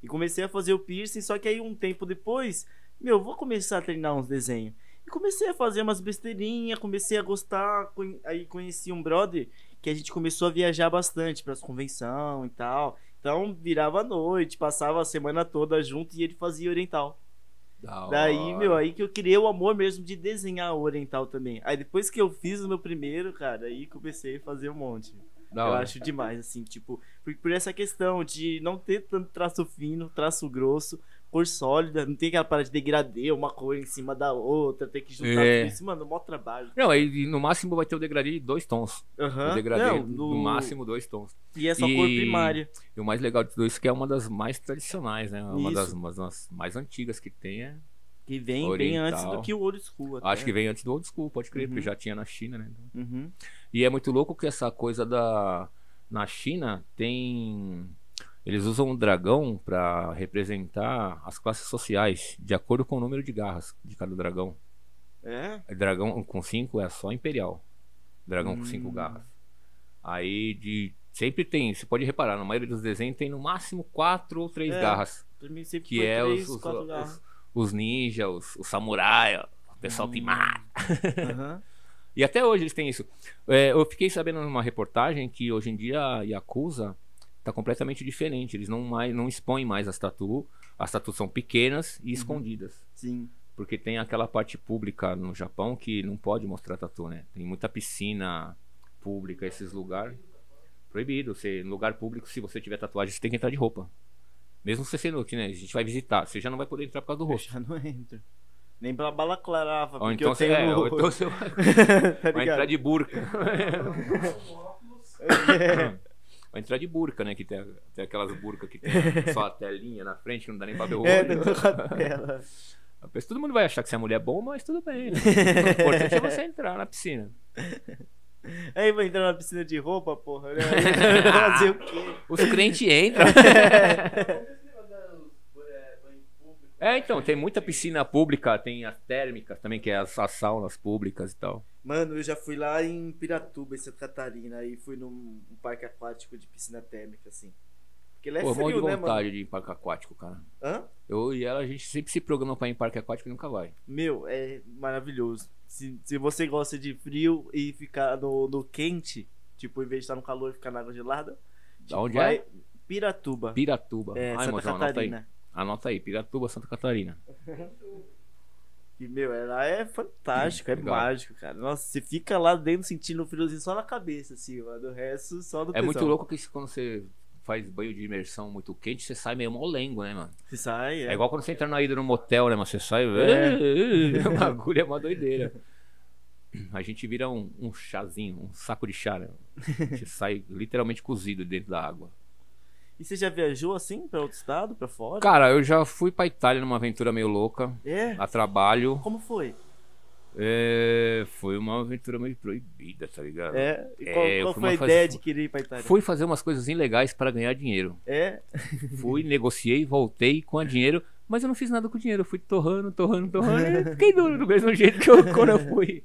E comecei a fazer o piercing, só que aí um tempo depois, meu, vou começar a treinar uns desenhos. E comecei a fazer umas besteirinhas, comecei a gostar. Aí conheci um brother que a gente começou a viajar bastante para as convenção e tal. Então virava a noite, passava a semana toda junto e ele fazia oriental. Da Daí, meu, aí que eu criei o amor mesmo de desenhar oriental também. Aí depois que eu fiz o meu primeiro, cara, aí comecei a fazer um monte. Da eu hora. acho demais, assim, tipo, por, por essa questão de não ter tanto traço fino, traço grosso, cor sólida, não tem aquela parada de degradê, uma cor em cima da outra, tem que juntar é. tudo isso, mano, mó trabalho. Não, aí no máximo vai ter o degradê de dois tons. Uhum. O degradê não, no... no... máximo dois tons. E é só e... cor primária. E o mais legal de tudo isso é que é uma das mais tradicionais, né? Uma das, uma das mais antigas que tem é Que vem Oriental. bem antes do que o old school. até. Acho que vem antes do old school, pode crer, Uhum. porque já tinha na China, né? Uhum. E é muito louco que essa coisa da. Na China tem. Eles usam o dragão para representar as classes sociais, de acordo com o número de garras de cada dragão. É? Dragão com 5 é só imperial. Dragão com 5 Hum. garras. Aí de. Sempre tem, você pode reparar, na maioria dos desenhos tem no máximo 4 ou 3 É. garras. Que é três, os, os, os, garras. os ninjas, os, os samurai, o pessoal que Hum. mata. Aham. E até hoje eles têm isso. É, eu fiquei sabendo numa reportagem que hoje em dia a Yakuza tá completamente diferente. Eles não, mais, não expõem mais as tatu. As tatu são pequenas Uhum. e escondidas. Sim. Porque tem aquela parte pública no Japão que não pode mostrar tatu, né? Tem muita piscina pública, esses lugares. Proibido. Você, em lugar público, se você tiver tatuagem, você tem que entrar de roupa. Mesmo você sendo que né, a gente vai visitar, você já não vai poder entrar por causa do Eu rosto. já não entro. Nem pela bala clarava, Ou porque então, eu você, tenho é, no ou então você vai, tá vai entrar de burca. Vai entrar de burca, né? Que tem, tem aquelas burcas que tem só a telinha na frente, que não dá nem pra ver o É, olho. tela. A pessoa- Todo mundo vai achar que você é mulher bom, mas tudo bem. né? O importante é você entrar na piscina. Aí vai entrar na piscina de roupa, porra. Né? Fazer o quê? Os crentes entram. É? É, então, tem muita piscina pública, tem as térmicas também, que é as, as saunas públicas e tal. Mano, eu já fui lá em Piratuba, em Santa Catarina, e fui num um parque aquático de piscina térmica, assim. Porque ele é Pô, eu morro de frio, né, vontade mano? de ir em parque aquático, cara. Hã? Eu e ela, a gente sempre se programa pra ir em parque aquático e nunca vai. Meu, é maravilhoso. Se, se você gosta de frio e ficar no, no quente, tipo, em vez de estar no calor e ficar na água gelada, Da onde vai é? Piratuba. Piratuba. É, Ai, Santa mozão, anota aí. Catarina. Anota aí, Piratuba, Santa Catarina. E, meu, ela é fantástico, é Legal. mágico, cara. Nossa, você fica lá dentro sentindo o friozinho só na cabeça, assim, mano. O resto só do É muito tesão. louco que quando você faz banho de imersão muito quente, você sai meio molengo, né, mano? Você sai, é. É igual quando você entra na ida no motel, né, mas você sai. É. O bagulho é uma doideira. A gente vira um, um chazinho, um saco de chá, né? Gente sai literalmente cozido dentro da água. E você já viajou assim pra outro estado, pra fora? Cara, eu já fui pra Itália numa aventura meio louca, É? a trabalho. Como foi? É, foi uma aventura meio proibida, tá ligado? É? E É, qual, qual foi a ideia de querer ir pra Itália? Fui fazer umas coisas ilegais para ganhar dinheiro. É? Fui, negociei, voltei com a dinheiro, mas eu não fiz nada com o dinheiro. Eu fui torrando, torrando, torrando e fiquei duro do mesmo jeito que eu, quando eu fui.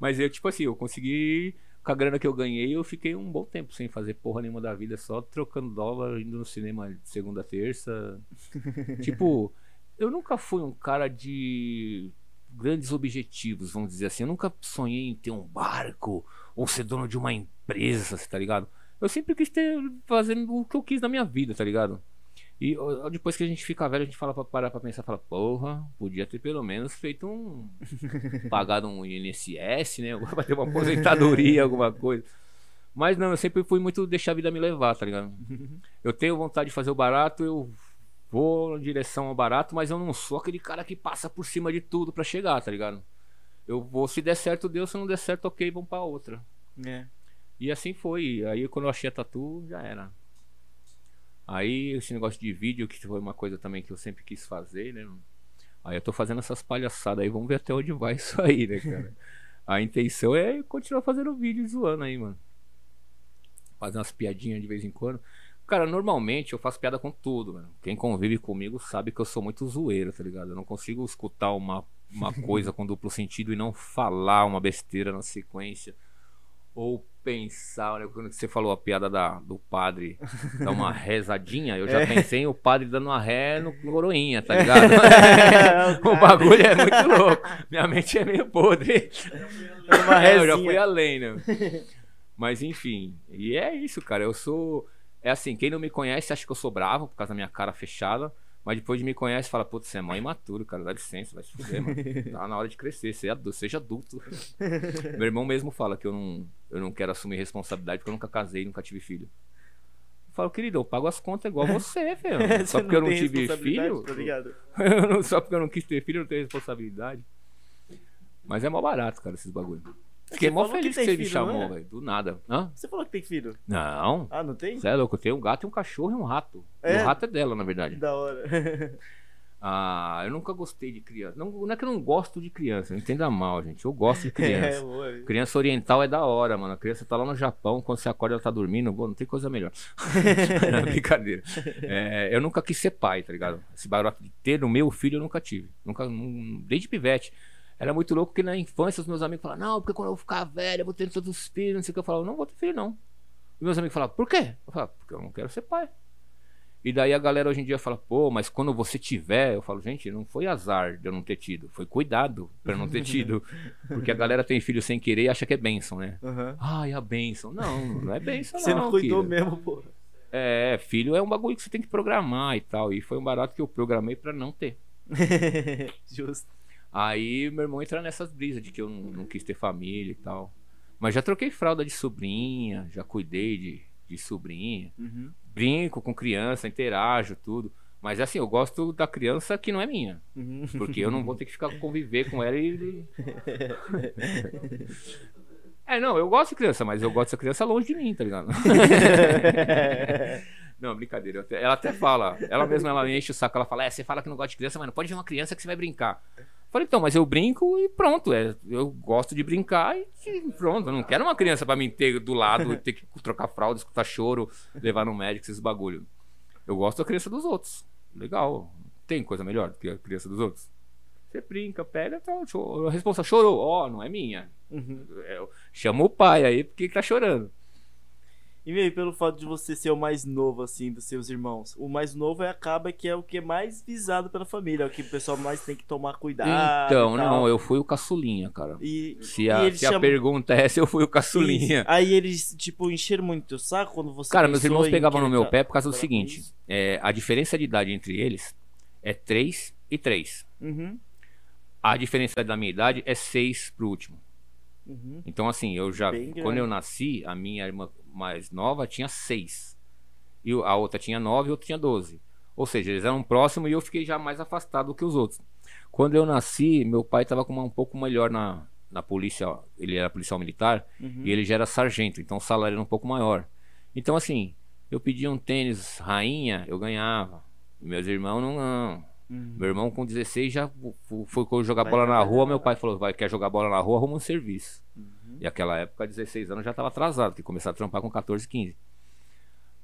Mas eu, tipo assim, eu consegui, com a grana que eu ganhei, eu fiquei um bom tempo sem fazer porra nenhuma da vida, só trocando dólar, indo no cinema de segunda terça. tipo, eu nunca fui um cara de grandes objetivos, vamos dizer assim. Eu nunca sonhei em ter um barco ou ser dono de uma empresa, tá ligado? Eu sempre quis ter fazendo o que eu quis na minha vida, tá ligado? E ó, depois que a gente fica velho, a gente fala pra parar pra pensar, fala, porra, podia ter pelo menos feito um. pagado um INSS, né? Pra ter uma aposentadoria, alguma coisa. Mas não, eu sempre fui muito deixar a vida me levar, tá ligado? Eu tenho vontade de fazer o barato, eu vou em direção ao barato, mas eu não sou aquele cara que passa por cima de tudo pra chegar, tá ligado? Eu vou, se der certo, deu, se não der certo, ok, vamos pra outra. É. E assim foi. Aí quando eu achei a tatu, já era. Aí esse negócio de vídeo, que foi uma coisa também que eu sempre quis fazer, né? Aí eu tô fazendo essas palhaçadas aí, vamos ver até onde vai isso aí, né, cara? A intenção é continuar fazendo vídeo e zoando aí, mano. Fazer umas piadinhas de vez em quando. Cara, normalmente eu faço piada com tudo, mano. Quem convive comigo sabe que eu sou muito zoeiro, tá ligado? Eu não consigo escutar uma, uma coisa com duplo sentido e não falar uma besteira na sequência. Ou pensar, né? Quando você falou a piada da, do padre dar uma rezadinha, eu já pensei em o padre dando uma ré no coroinha, tá ligado? o bagulho é muito louco. Minha mente é meio podre. É uma É, eu já fui além, né? Mas enfim, e é isso, cara. Eu sou. É assim, quem não me conhece acha que eu sou bravo por causa da minha cara fechada. Mas depois de me conhece, fala, putz, você é mó imaturo, cara, dá licença, vai se fuder, mano. Tá na hora de crescer, seja adulto. Seja adulto. Meu irmão mesmo fala que eu não, eu não quero assumir responsabilidade porque eu nunca casei, nunca tive filho. Eu falo, querido, eu pago as contas igual você. Você Só porque eu não tive filho. Tá não- só porque eu não quis ter filho, eu não tenho responsabilidade. Mas é mó barato, cara, esses bagulho. Fiquei mó que feliz que tem você me filho, não chamou, é? velho. Do nada. Hã? Você falou que tem filho. Não. Ah, não tem? Você é louco, eu tenho um gato e um cachorro e um rato. É? O rato é dela, na verdade. Da hora. Ah, eu nunca gostei de criança. Não, não é que eu não gosto de criança, não entenda mal, gente. Eu gosto de criança. é, criança oriental é da hora, mano. A criança tá lá no Japão, quando você acorda ela tá dormindo, não tem coisa melhor. não, brincadeira. É, eu nunca quis ser pai, tá ligado? Esse barato de ter no meu filho eu nunca tive. Nunca, desde pivete. Era muito louco porque na infância os meus amigos falavam, não, porque quando eu ficar velho, eu vou ter todos os filhos, não sei o que. Eu falava, não vou ter filho, não. E meus amigos falavam, por quê? Eu falava, porque eu não quero ser pai. E daí a galera hoje em dia fala, pô, mas quando você tiver, eu falo, gente, não foi azar de eu não ter tido, foi cuidado para não ter tido. Porque a galera tem filho sem querer e acha que é bênção, né? Uhum. Ai, a bênção. Não, não é bênção, você não. Você não cuidou mesmo, pô. É, filho é um bagulho que você tem que programar e tal. E foi um barato que eu programei para não ter. Justo. Aí meu irmão entra nessas brisas de que eu não, não, quis ter família e tal. Mas já troquei fralda de sobrinha, já cuidei de, de sobrinha. Uhum brinco com criança, interajo, tudo. Mas assim, eu gosto da criança que não é minha. Uhum. Porque eu não vou ter que ficar conviver com ela e. É, não, eu gosto de criança, mas eu gosto dessa criança longe de mim, tá ligado? não, brincadeira. Ela até fala, ela mesma ela enche o saco, ela fala: É, você fala que não gosta de criança, mas não pode ver uma criança que você vai brincar. Falei, então, mas eu brinco e pronto. É, eu gosto de brincar e pronto. Eu não quero uma criança para me ter do lado, ter que trocar fralda, escutar choro, levar no médico, esses bagulho. Eu gosto da criança dos outros. Legal. Tem coisa melhor do que a criança dos outros? Você brinca, pega, tá, a resposta chorou. Ó, oh, não é minha. Uhum. É, chama o pai aí porque tá chorando. E meio pelo fato de você ser o mais novo, assim, dos seus irmãos. O mais novo é, acaba que é o que é mais visado pela família, é o que o pessoal mais tem que tomar cuidado. Então, não, eu fui o caçulinha, cara. E, se a, se chamam... a pergunta é se eu fui o caçulinha. Aí eles, tipo, encheram muito o saco quando você. Cara, meus irmãos pegavam no meu pé por causa do seguinte: é, a diferença de idade entre eles é 3 e 3. Uhum. A diferença da minha idade é 6 pro último. Uhum. Então, assim, eu já. quando eu nasci, a minha irmã mais nova tinha seis. E a outra tinha nove e a outra tinha doze. Ou seja, eles eram próximos e eu fiquei já mais afastado do que os outros. Quando eu nasci, meu pai estava com uma um pouco melhor na, na polícia. Ele era policial militar uhum. e ele já era sargento, então o salário era um pouco maior. Então, assim, eu pedia um tênis rainha, eu ganhava. Meus irmãos não. não. Uhum. Meu irmão com 16 já foi jogar vai bola na rua. Meu pai falou: vai, quer jogar bola na rua, arruma um serviço. Uhum. E aquela época, 16 anos, já estava atrasado, que começar a trampar com 14, 15.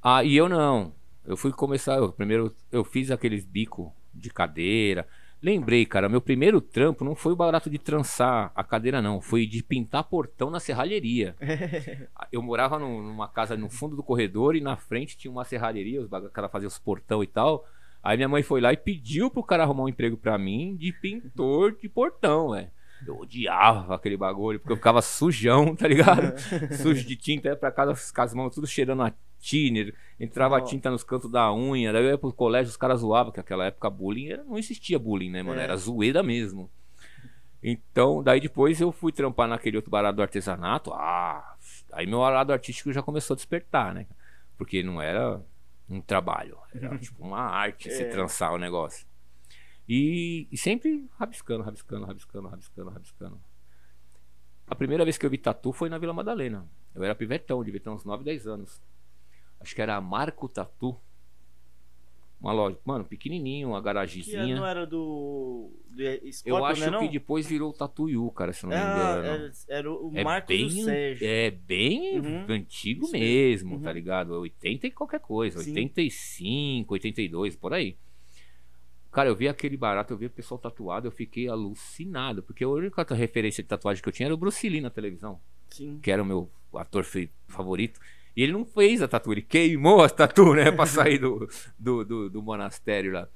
Ah, e eu não. Eu fui começar, eu, primeiro eu fiz aqueles bico de cadeira. Lembrei, cara, meu primeiro trampo não foi o barato de trançar a cadeira, não. Foi de pintar portão na serralheria. eu morava no, numa casa no fundo do corredor e na frente tinha uma serralheria, os cara fazia os portão e tal. Aí minha mãe foi lá e pediu pro cara arrumar um emprego para mim de pintor de portão, velho. Eu odiava aquele bagulho, porque eu ficava sujão, tá ligado? Sujo de tinta, ia pra casa com as mãos tudo cheirando a thinner, entrava oh. tinta nos cantos da unha, daí eu ia pro colégio, os caras zoavam, que naquela época bullying era, não existia bullying, né, mano? É. Era zoeira mesmo. Então, daí depois eu fui trampar naquele outro barato do artesanato. Ah, aí meu lado artístico já começou a despertar, né? Porque não era um trabalho, era tipo uma arte é. se trançar o negócio. E, e, sempre rabiscando, rabiscando, rabiscando, rabiscando, rabiscando. A primeira vez que eu vi tatu foi na Vila Madalena. Eu era pivetão, devia ter uns 9, 10 anos. Acho que era Marco Tatu. Uma loja, mano, pequenininho, uma garagezinha. Que não era do. do Scorpio, eu acho né, que depois virou o Tatuiu, cara, se não me engano. Era, era o é Marco bem, do Sérgio. É bem uhum. antigo mesmo, tá uhum. tá ligado? 80 e qualquer coisa. Sim. 85, 82, por aí. Cara, eu vi aquele barato, eu vi o pessoal tatuado, eu fiquei alucinado. Porque a única referência de tatuagem que eu tinha era o Bruce Lee na televisão. Sim. Que era o meu ator favorito. E ele não fez a tatu, ele queimou a tatu, né? pra sair do, do, do, do, monastério lá.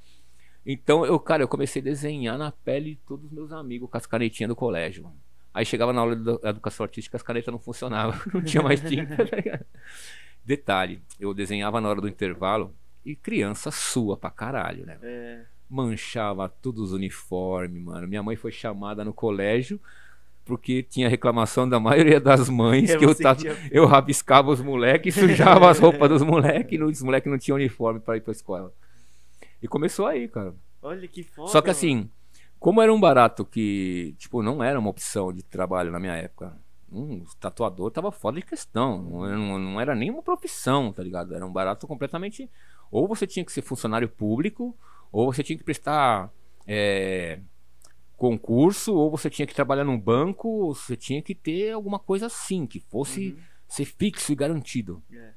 Então, eu, cara, eu comecei a desenhar na pele de todos os meus amigos com as canetinhas do colégio. Aí chegava na aula de educação artística, as canetas não funcionavam, não tinha mais tinta. Tá Detalhe, eu desenhava na hora do intervalo e criança sua pra caralho, né? É manchava todos os uniformes, mano. Minha mãe foi chamada no colégio porque tinha reclamação da maioria das mães eu que eu, tava, eu rabiscava os moleques, sujava as roupas dos moleques e os moleques não tinham uniforme para ir pra escola. E começou aí, cara. Olha que foda. Só que assim, como era um barato que, tipo, não era uma opção de trabalho na minha época. Um tatuador tava foda de questão. Não, não era nem uma profissão, tá ligado? Era um barato completamente. Ou você tinha que ser funcionário público, Ou você tinha que prestar é, concurso, ou você tinha que trabalhar num banco, ou você tinha que ter alguma coisa assim, que fosse uhum. ser fixo e garantido. É.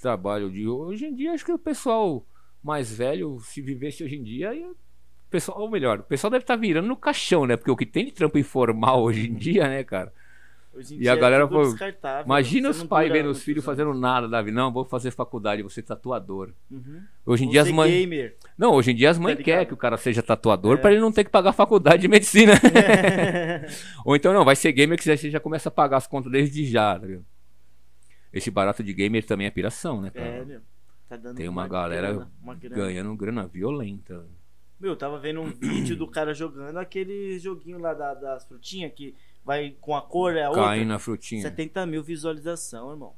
Trabalho de hoje em dia, acho que o pessoal mais velho, se vivesse hoje em dia, o pessoal, ou melhor, o pessoal deve estar tá virando no caixão, né? Porque o que tem de trampo informal hoje em dia, né, cara? E a galera, é pô, imagina os pais vendo os filhos fazendo nada, Davi. Não, vou fazer faculdade, vou ser tatuador. Uhum. Hoje em dia as mães. Gamer. Não, hoje em dia as mães tá querem que o cara seja tatuador é. para ele não ter que pagar faculdade de medicina. É. Ou então, não, vai ser gamer que você já começa a pagar as contas desde já, tá Esse barato de gamer também é piração, né, cara? É, meu. Tá Tem uma, uma galera grana, uma grana. ganhando grana violenta. Meu, tava vendo um vídeo do cara jogando aquele joguinho lá da, das frutinhas que vai com a cor é a outra. Caindo na frutinha. 70 mil visualização, irmão.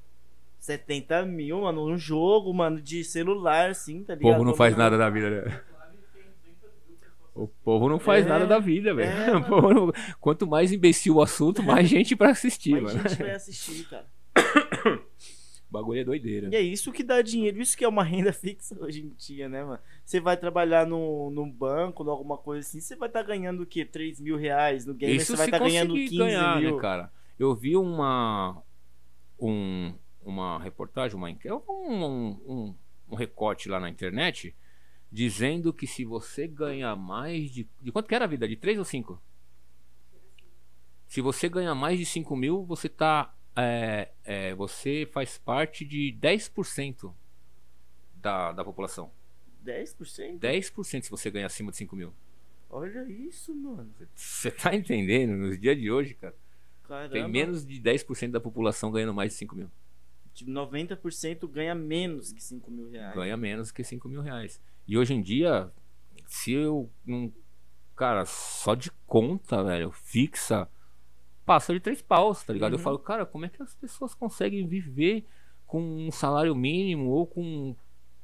70 mil, mano, um jogo, mano, de celular, assim, tá ligado? O povo não faz nada da vida, né? O povo não faz é, nada da vida, velho. É, não... Quanto mais imbecil o assunto, mais gente pra assistir, mais mano. Mais gente vai assistir, cara. Bagulho é doideira. E é isso que dá dinheiro, isso que é uma renda fixa hoje em dia, né, mano? Você vai trabalhar no, no banco, ou alguma coisa assim, você vai estar tá ganhando o quê? 3 mil reais no game, isso você vai estar tá ganhando 15 ganhar, né, mil. Né, cara? Eu vi uma. Um, uma reportagem, uma, um, um, um recorte lá na internet dizendo que se você ganha mais de. De quanto que era a vida? De 3 ou 5? Se você ganha mais de 5 mil, você tá é, é, você faz parte de 10% da, da população. 10%? 10% se você ganha acima de 5 mil. Olha isso, mano. Você tá entendendo? Nos dias de hoje, cara. Caramba. Tem menos de 10% da população ganhando mais de 5 mil. Tipo, 90% ganha menos que 5 mil reais. Ganha menos que 5 mil reais. E hoje em dia, se eu não. Cara, só de conta, velho, fixa passa de três paus, tá ligado? Uhum. Eu falo, cara, como é que as pessoas conseguem viver com um salário mínimo ou com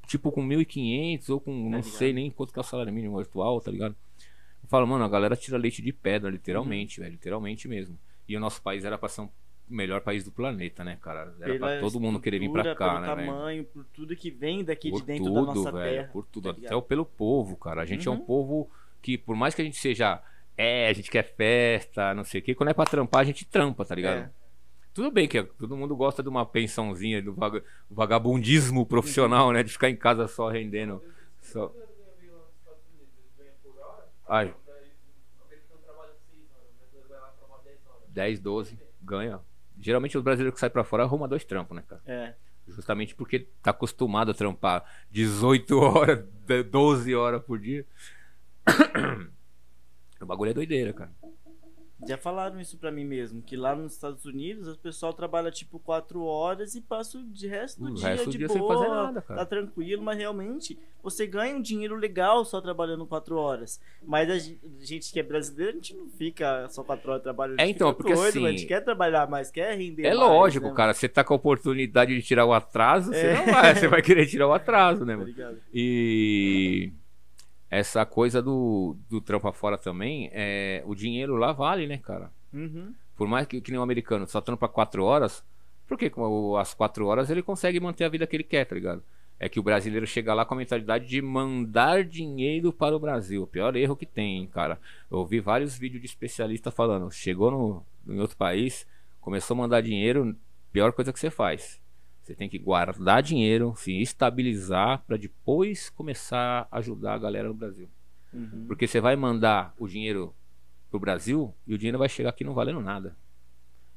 tipo com 1.500 ou com tá não sei nem quanto que é o salário mínimo atual, tá ligado? Eu falo, mano, a galera tira leite de pedra, literalmente, uhum. velho, literalmente mesmo. E o nosso país era pra ser um melhor país do planeta, né, cara? Era Pela pra todo mundo querer vir pra cá, né, tamanho, por tudo que vem daqui por de dentro tudo, da nossa velho, terra. Por tudo, tá até pelo povo, cara. A gente uhum. é um uhum. povo que, por mais que a gente seja é, a gente quer festa, não sei o quê. Quando é pra trampar, a gente trampa, tá ligado? É. Tudo bem que todo mundo gosta de uma pensãozinha, do vagabundismo profissional, né? De ficar em casa só rendendo. Só... Ai. 10, 12, ganha. Geralmente os brasileiros que saem pra fora arrumam dois trampos, né, cara? É. Justamente porque tá acostumado a trampar 18 horas, 12 horas por dia. O bagulho é doideira, cara. Já falaram isso pra mim mesmo, que lá nos Estados Unidos o pessoal trabalha tipo 4 horas e passa o resto do o dia resto de dia boa, sem fazer nada, cara. tá tranquilo, mas realmente você ganha um dinheiro legal só trabalhando 4 horas. Mas a gente que é brasileiro, a gente não fica só 4 horas trabalhando. É, então, porque doido, assim... A gente quer trabalhar mais, quer render É mais, lógico, né, cara, você tá com a oportunidade de tirar o atraso, é. você não vai, você vai querer tirar o atraso, né, mano? E essa coisa do, do trampo fora também, é, o dinheiro lá vale, né, cara? Uhum. Por mais que, que nem o americano só trampa quatro horas, porque com as quatro horas ele consegue manter a vida que ele quer, tá ligado? É que o brasileiro chega lá com a mentalidade de mandar dinheiro para o Brasil. O pior erro que tem, cara. Eu ouvi vários vídeos de especialista falando, chegou no, em outro país, começou a mandar dinheiro, pior coisa que você faz. Você tem que guardar dinheiro, se estabilizar para depois começar a ajudar a galera no Brasil. Uhum. Porque você vai mandar o dinheiro pro Brasil e o dinheiro vai chegar aqui não valendo nada.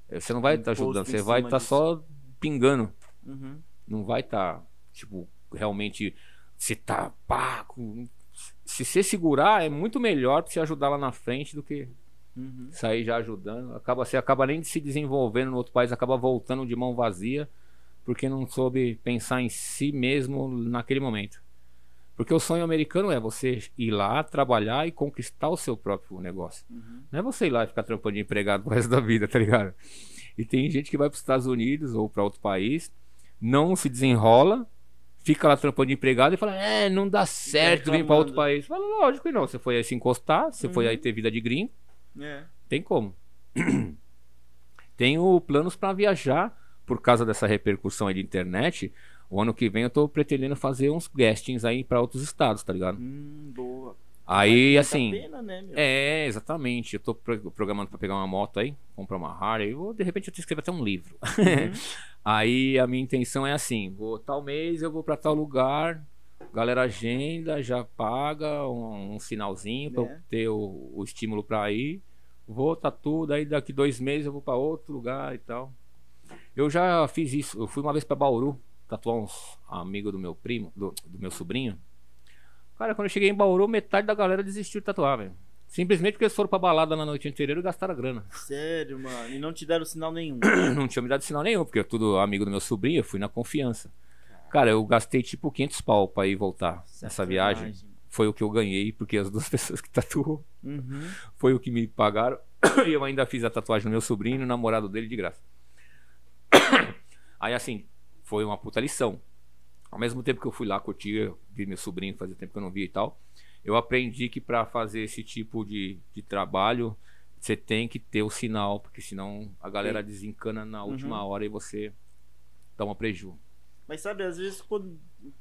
Eh, você não vai estar tá ajudando, você vai estar tá só pingando. Uhum. Não vai estar, tá, tipo, realmente. Você tá. Pá. Se você segurar, é muito melhor para você ajudar lá na frente do que uhum. sair já ajudando. Acaba, você acaba nem se desenvolvendo no outro país, acaba voltando de mão vazia porque não soube pensar em si mesmo naquele momento. Porque o sonho americano é você ir lá, trabalhar e conquistar o seu próprio negócio. Uhum. Não é você ir lá e ficar trampando de empregado pro resto da vida, tá ligado? E tem gente que vai para os Estados Unidos ou para outro país, não se desenrola, fica lá trampando de empregado e fala: É, não dá certo vir para outro país. Fala, lógico que não. Você foi aí se encostar, você uhum. foi aí ter vida de gringo. É. Tem como. Tenho planos para viajar por causa dessa repercussão aí de internet, O ano que vem eu tô pretendendo fazer uns guestings aí pra outros estados, tá ligado? Hum, boa. Aí, assim. Pena, né, meu? É, exatamente. Eu tô pro- programando pra pegar uma moto aí, comprar uma Harley, ou de repente eu te escrevo até um livro. Uhum. aí a minha intenção é assim: vou tal mês, eu vou pra tal lugar, galera agenda, já paga um, um sinalzinho pra eu Né? ter o, o estímulo pra ir. Vou, tá tudo, aí daqui dois meses eu vou pra outro lugar e tal. Eu já fiz isso, eu fui uma vez pra Bauru, tatuar uns amigos do meu primo, do, do meu sobrinho. Cara, quando eu cheguei em Bauru, metade da galera desistiu de tatuar, velho. Simplesmente porque eles foram pra balada na noite anterior e gastaram a grana. Sério, mano. E não te deram sinal nenhum. Não tinha me dado sinal nenhum, porque eu tudo amigo do meu sobrinho, eu fui na confiança. Cara, eu gastei tipo 500 pau pra ir voltar nessa viagem. Foi o que eu ganhei, porque as duas pessoas que tatuou Uhum. foi o que me pagaram. E eu ainda fiz a tatuagem no meu sobrinho e no namorado dele de graça. Aí assim, foi uma puta lição. Ao mesmo tempo que eu fui lá curtir, vi meu sobrinho, fazia tempo que eu não via e tal. Eu aprendi que pra fazer esse tipo de, de trabalho, você tem que ter o sinal, porque senão a galera desencana na última hora e você dá uma preju. Mas sabe, às vezes quando,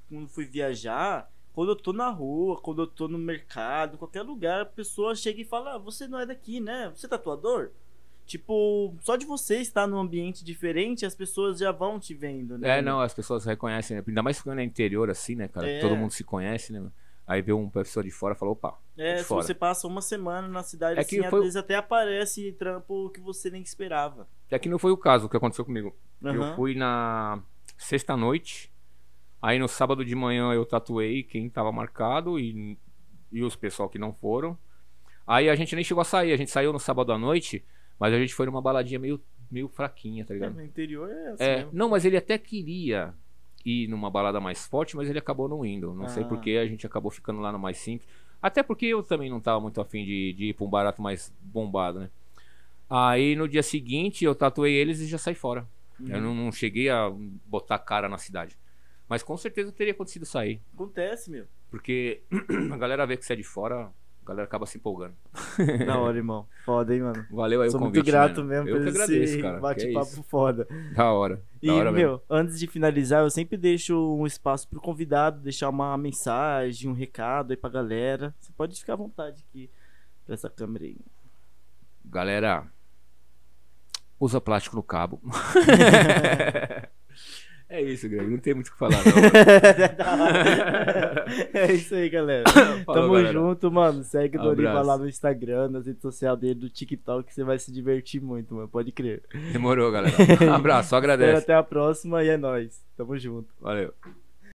quando fui viajar, quando eu tô na rua, quando eu tô no mercado, em qualquer lugar, a pessoa chega e fala: ah, você não é daqui, né? Você é tatuador? Tipo, só de você estar num ambiente diferente, as pessoas já vão te vendo, né? É, não, as pessoas reconhecem, né? ainda mais quando é interior assim, né, cara? É. Todo mundo se conhece, né? Aí vê uma pessoa de fora e fala, opa, É, se você passa uma semana na cidade, É assim, que às foi o- vezes até aparece trampo que você nem esperava. E aqui não foi o caso, o que aconteceu comigo. Eu Aham. fui na sexta-noite, aí no sábado de manhã eu tatuei quem tava marcado e, e os pessoal que não foram. Aí a gente nem chegou a sair, a gente saiu no sábado à noite, mas a gente foi numa baladinha meio, meio fraquinha, tá É, ligado? no interior é assim. É, não, mas ele até queria ir numa balada mais forte, mas ele acabou não indo. Não sei Ah. porque a gente acabou ficando lá no mais simples. Até porque eu também não tava muito afim de, de ir pra um barato mais bombado, né? Aí no dia seguinte eu tatuei eles e já saí fora. Eu não, não cheguei a botar cara na cidade. Mas com certeza teria acontecido sair. Acontece, meu. Porque a galera vê que você é de fora, a galera acaba se empolgando. Da hora, irmão. Foda, hein, mano. Valeu aí Sou o convite. muito grato mesmo Eu por que esse agradeço, é bate-papo isso. foda. Da hora. E, Da hora mesmo. meu, antes de finalizar, eu sempre deixo um espaço pro convidado deixar uma mensagem, um recado aí pra galera. Você pode ficar à vontade aqui pra essa câmera aí. Galera, usa plástico no cabo. é isso, Greg. Não tem muito o que falar, não. é isso aí, galera. Falou, Tamo galera. junto, mano. Segue o Doriva lá no Instagram, nas redes sociais dele, do TikTok, que você vai se divertir muito, mano. Pode crer. Demorou, galera. Um abraço, só agradece. até a próxima e é nóis. Tamo junto. Valeu.